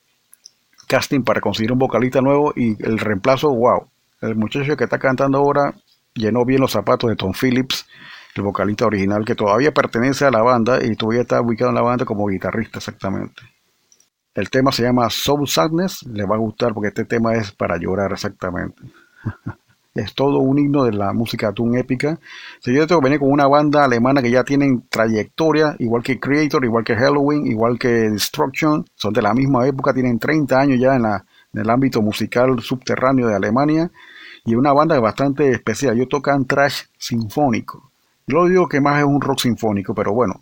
casting para conseguir un vocalista nuevo y el reemplazo, wow, el muchacho que está cantando ahora llenó bien los zapatos de Tom Phillips, el vocalista original que todavía pertenece a la banda y todavía está ubicado en la banda como guitarrista exactamente. El tema se llama Soul Sadness, le va a gustar porque este tema es para llorar exactamente. es todo un himno de la música Doom épica. Que venir con una banda alemana que ya tienen trayectoria, igual que Creator, igual que Halloween, igual que Destruction, son de la misma época, tienen 30 años ya en, la, en el ámbito musical subterráneo de Alemania y una banda bastante especial. Ellos tocan trash sinfónico. Yo lo digo que más es un rock sinfónico, pero bueno.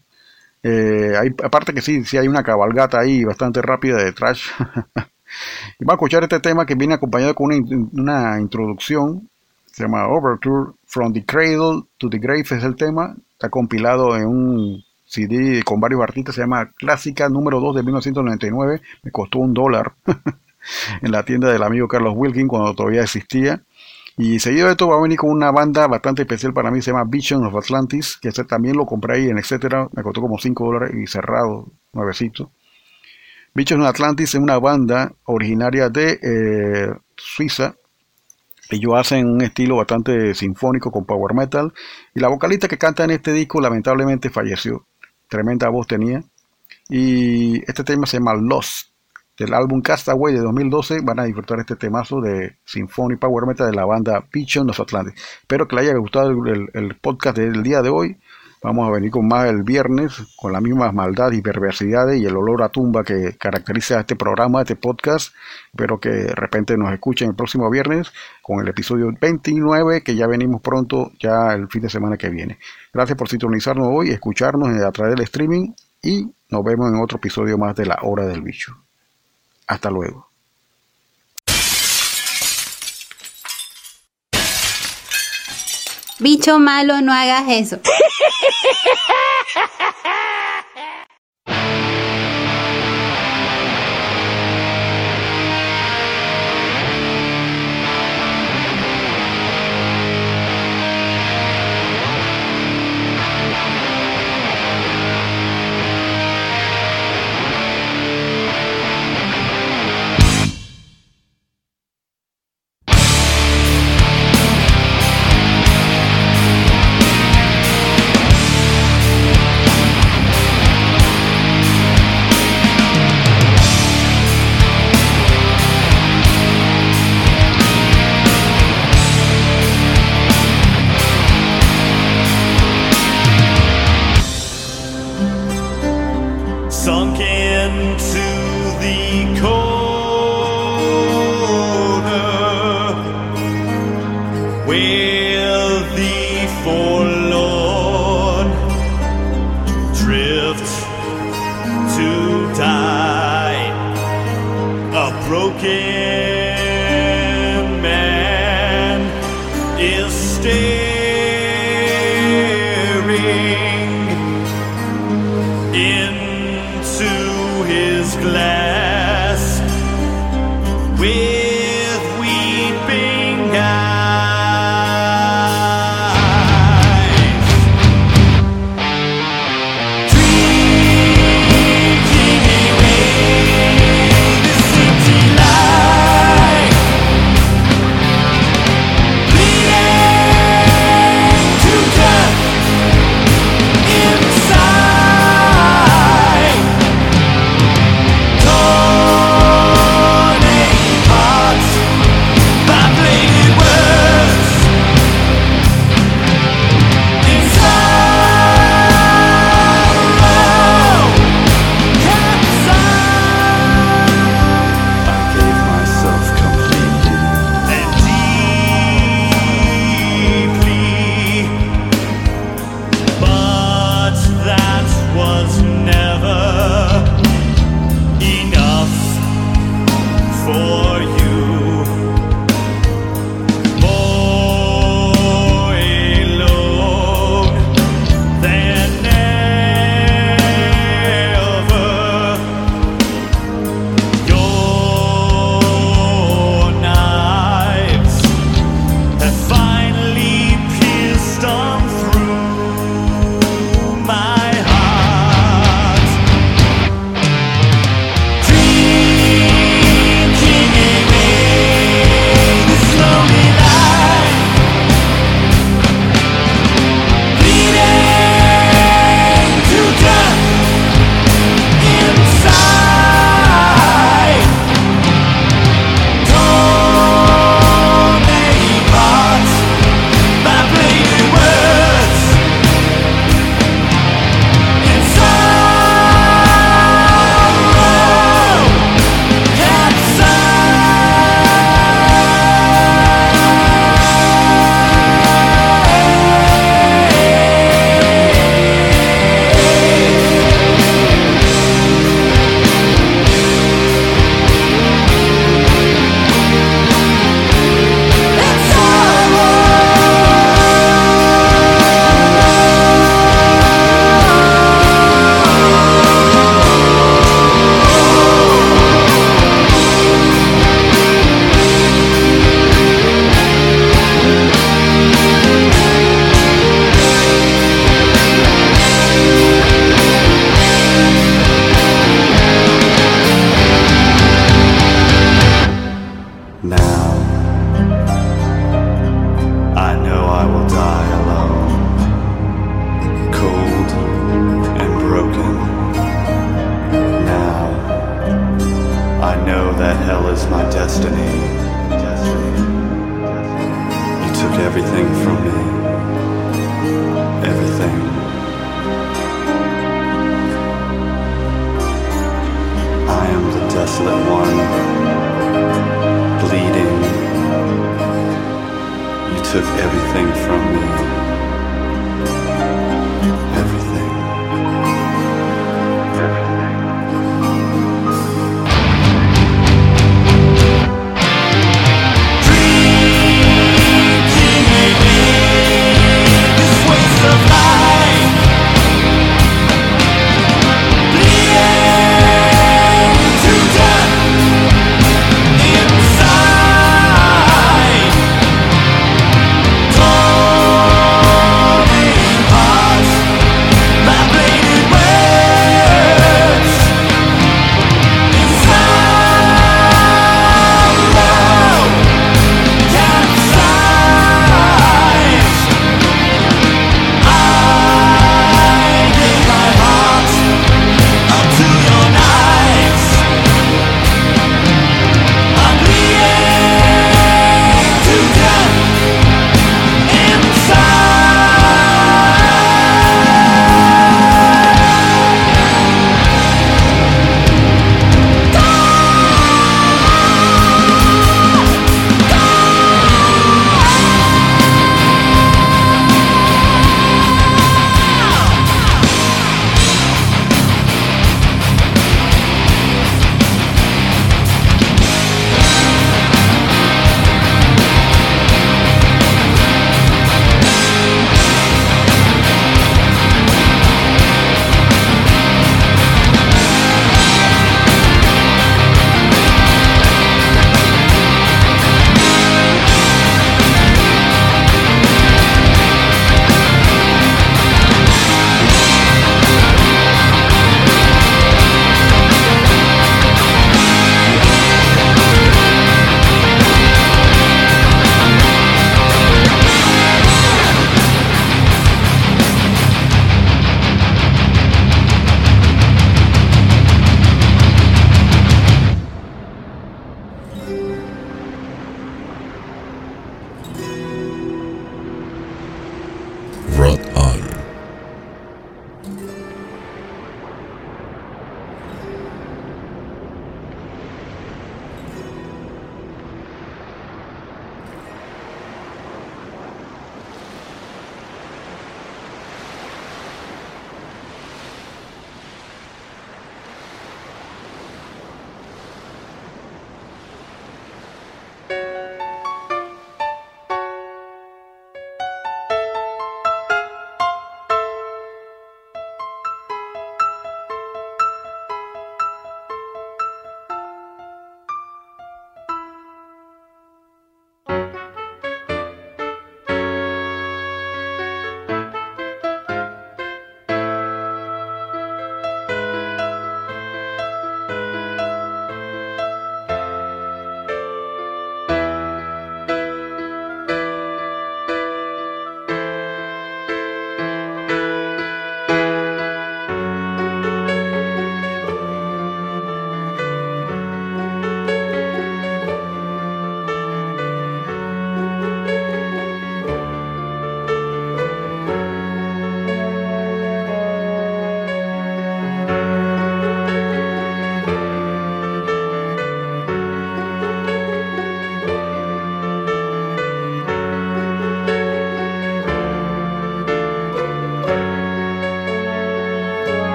eh, aparte que sí, sí hay una cabalgata ahí bastante rápida de trash. y vamos a escuchar este tema que viene acompañado con una, una introducción se llama Overture From the Cradle to the Grave es el tema, está compilado en un CD con varios artistas, se llama Clásica número 2 de 1999, me costó un dólar en la tienda del amigo Carlos Wilkin cuando todavía existía. Y seguido de esto va a venir con una banda bastante especial para mí, se llama Vision of Atlantis, que ese también lo compré ahí en etcétera, me costó como 5 dólares y cerrado, nuevecito. Vision of Atlantis es una banda originaria de eh, Suiza, ellos hacen un estilo bastante sinfónico con power metal. Y la vocalista que canta en este disco lamentablemente falleció. Tremenda voz tenía. Y este tema se llama Lost. Del álbum Castaway de 2012 van a disfrutar este temazo de Symphony Power Metal de la banda Vision of Atlantis. Espero que les haya gustado el- el podcast del día de hoy. Vamos a venir con más el viernes, con las mismas maldades y perversidades y el olor a tumba que caracteriza a este programa, a este podcast. Espero que de repente nos escuchen el próximo viernes con el episodio 29, que ya venimos pronto, ya el fin de semana que viene. Gracias por sintonizarnos hoy, escucharnos a través del streaming y nos vemos en otro episodio más de La Hora del Bicho. Hasta luego. Bicho malo, no hagas eso.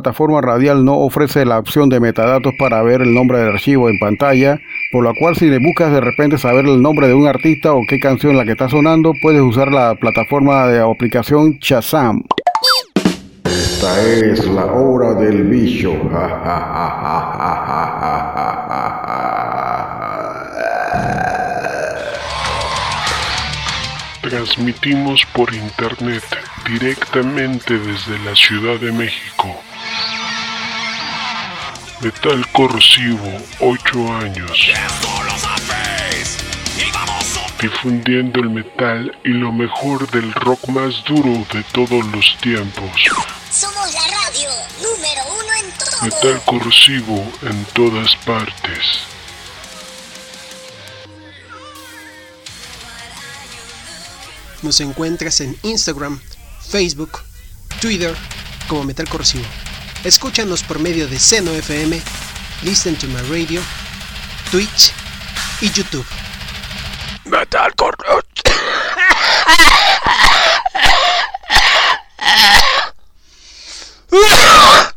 plataforma radial no ofrece la opción de metadatos para ver el nombre del archivo en pantalla, por lo cual si le buscas de repente saber el nombre de un artista o qué canción la que está sonando, puedes usar la plataforma de aplicación Shazam. Esta es la hora del bicho. Transmitimos por internet directamente desde la Ciudad de México. Metal Corrosivo, 8 años. Difundiendo el metal y lo mejor del rock más duro de todos los tiempos. Somos la radio número uno en todo. Metal Corrosivo en todas partes. Nos encuentras en Instagram, Facebook, Twitter como Metal Corrosivo. Escúchanos por medio de Seno FM, Listen to My Radio, Twitch y YouTube. Metal.